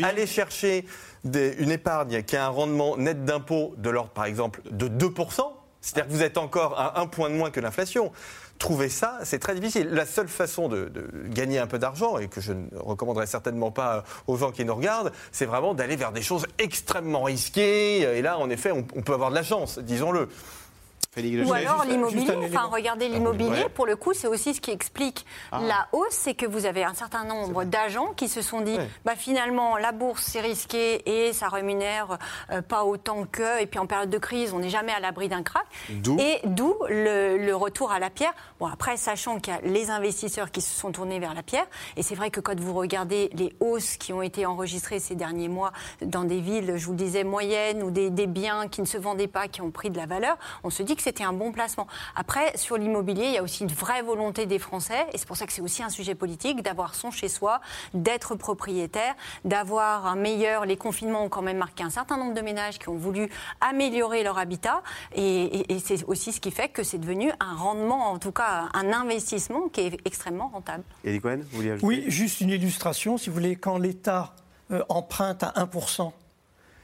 aller chercher des- une épargne qui a un rendement net d'impôt de l'ordre, par exemple, de 2%, c'est-à-dire que vous êtes encore à un point de moins que l'inflation. Trouver ça, c'est très difficile. La seule façon de, de gagner un peu d'argent, et que je ne recommanderais certainement pas aux gens qui nous regardent, c'est vraiment d'aller vers des choses extrêmement risquées. Et là, en effet, on, on peut avoir de la chance, disons-le. Ou alors l'immobilier, enfin regardez l'immobilier, Ouais. pour le coup, c'est aussi ce qui explique Ah. la hausse, c'est que vous avez un certain nombre d'agents qui se sont dit, Ouais. bah finalement la bourse c'est risqué et ça rémunère euh, pas autant que, et puis en période de crise, on n'est jamais à l'abri d'un crack. D'où Et d'où le, le retour à la pierre. Bon après, sachant qu'il y a les investisseurs qui se sont tournés vers la pierre, et c'est vrai que quand vous regardez les hausses qui ont été enregistrées ces derniers mois dans des villes, je vous le disais, moyennes, ou des, des biens qui ne se vendaient pas, qui ont pris de la valeur, on se dit que c'était un bon placement. Après, sur l'immobilier, il y a aussi une vraie volonté des Français, et c'est pour ça que c'est aussi un sujet politique, d'avoir son chez-soi, d'être propriétaire, d'avoir un meilleur... Les confinements ont quand même marqué un certain nombre de ménages qui ont voulu améliorer leur habitat, et, et- et c'est aussi ce qui fait que c'est devenu un rendement, en tout cas un investissement qui est extrêmement rentable. Eddie Cohen, vous vouliez ajouter? Oui, juste une illustration, si vous voulez, quand l'État euh, emprunte à 1%,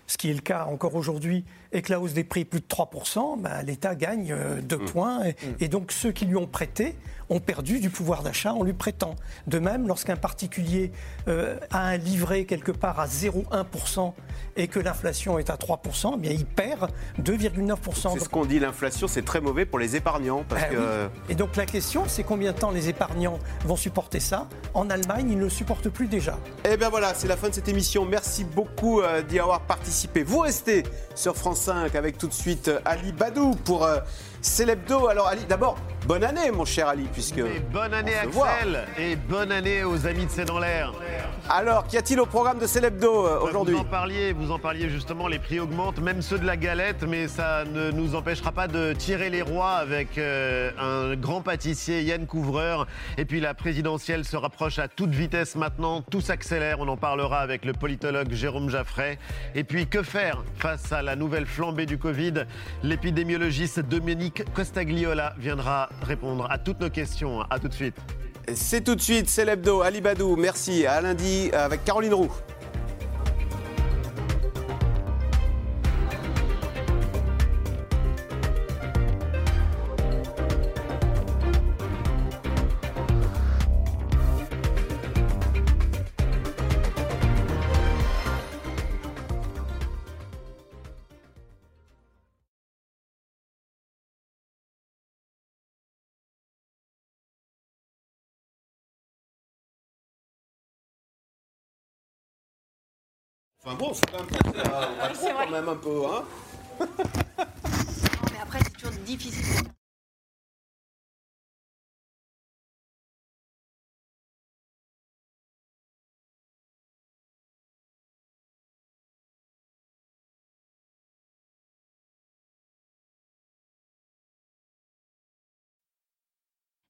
ce qui est le cas encore aujourd'hui, et que la hausse des prix est plus de 3%, bah, l'État gagne 2 Mmh. points. Et, et donc ceux qui lui ont prêté ont perdu du pouvoir d'achat en lui prêtant. De même, lorsqu'un particulier euh, a un livret quelque part à 0,1% et que l'inflation est à 3%, eh bien, il perd 2,9%. C'est ce qu'on dit, l'inflation, c'est très mauvais pour les épargnants. Parce que, oui. Et donc la question, c'est combien de temps les épargnants vont supporter ça? En Allemagne, ils ne le supportent plus déjà. Eh bien voilà, c'est la fin de cette émission. Merci beaucoup euh, d'y avoir participé. Vous restez sur France 5 avec tout de suite euh, Ali Badou pour euh, Célébdo. Alors Ali, d'abord, bonne année mon cher Ali, puisque... Mais bonne année on se voit. Axel et bonne année aux amis de C'est dans l'air. Alors, qu'y a-t-il au programme de Célébdo euh, aujourd'hui Vous en parliez, vous en parliez justement, les prix augmentent, même ceux de la galette, mais ça ne nous empêchera pas de tirer les rois avec euh, un grand pâtissier, Yann Couvreur. Et puis la présidentielle se rapproche à toute vitesse maintenant, tout s'accélère, on en parlera avec le politologue Jérôme Jaffray. Et puis que faire face à la nouvelle flambée du Covid? L'épidémiologiste Dominique Costagliola viendra répondre à toutes nos questions. À tout de suite. C'est tout de suite, c'est l'hebdo, Ali Badou, merci. À lundi avec Caroline Roux. Enfin bon, c'est quand même passé à Macron quand même un peu, hein Mais après, c'est toujours difficile.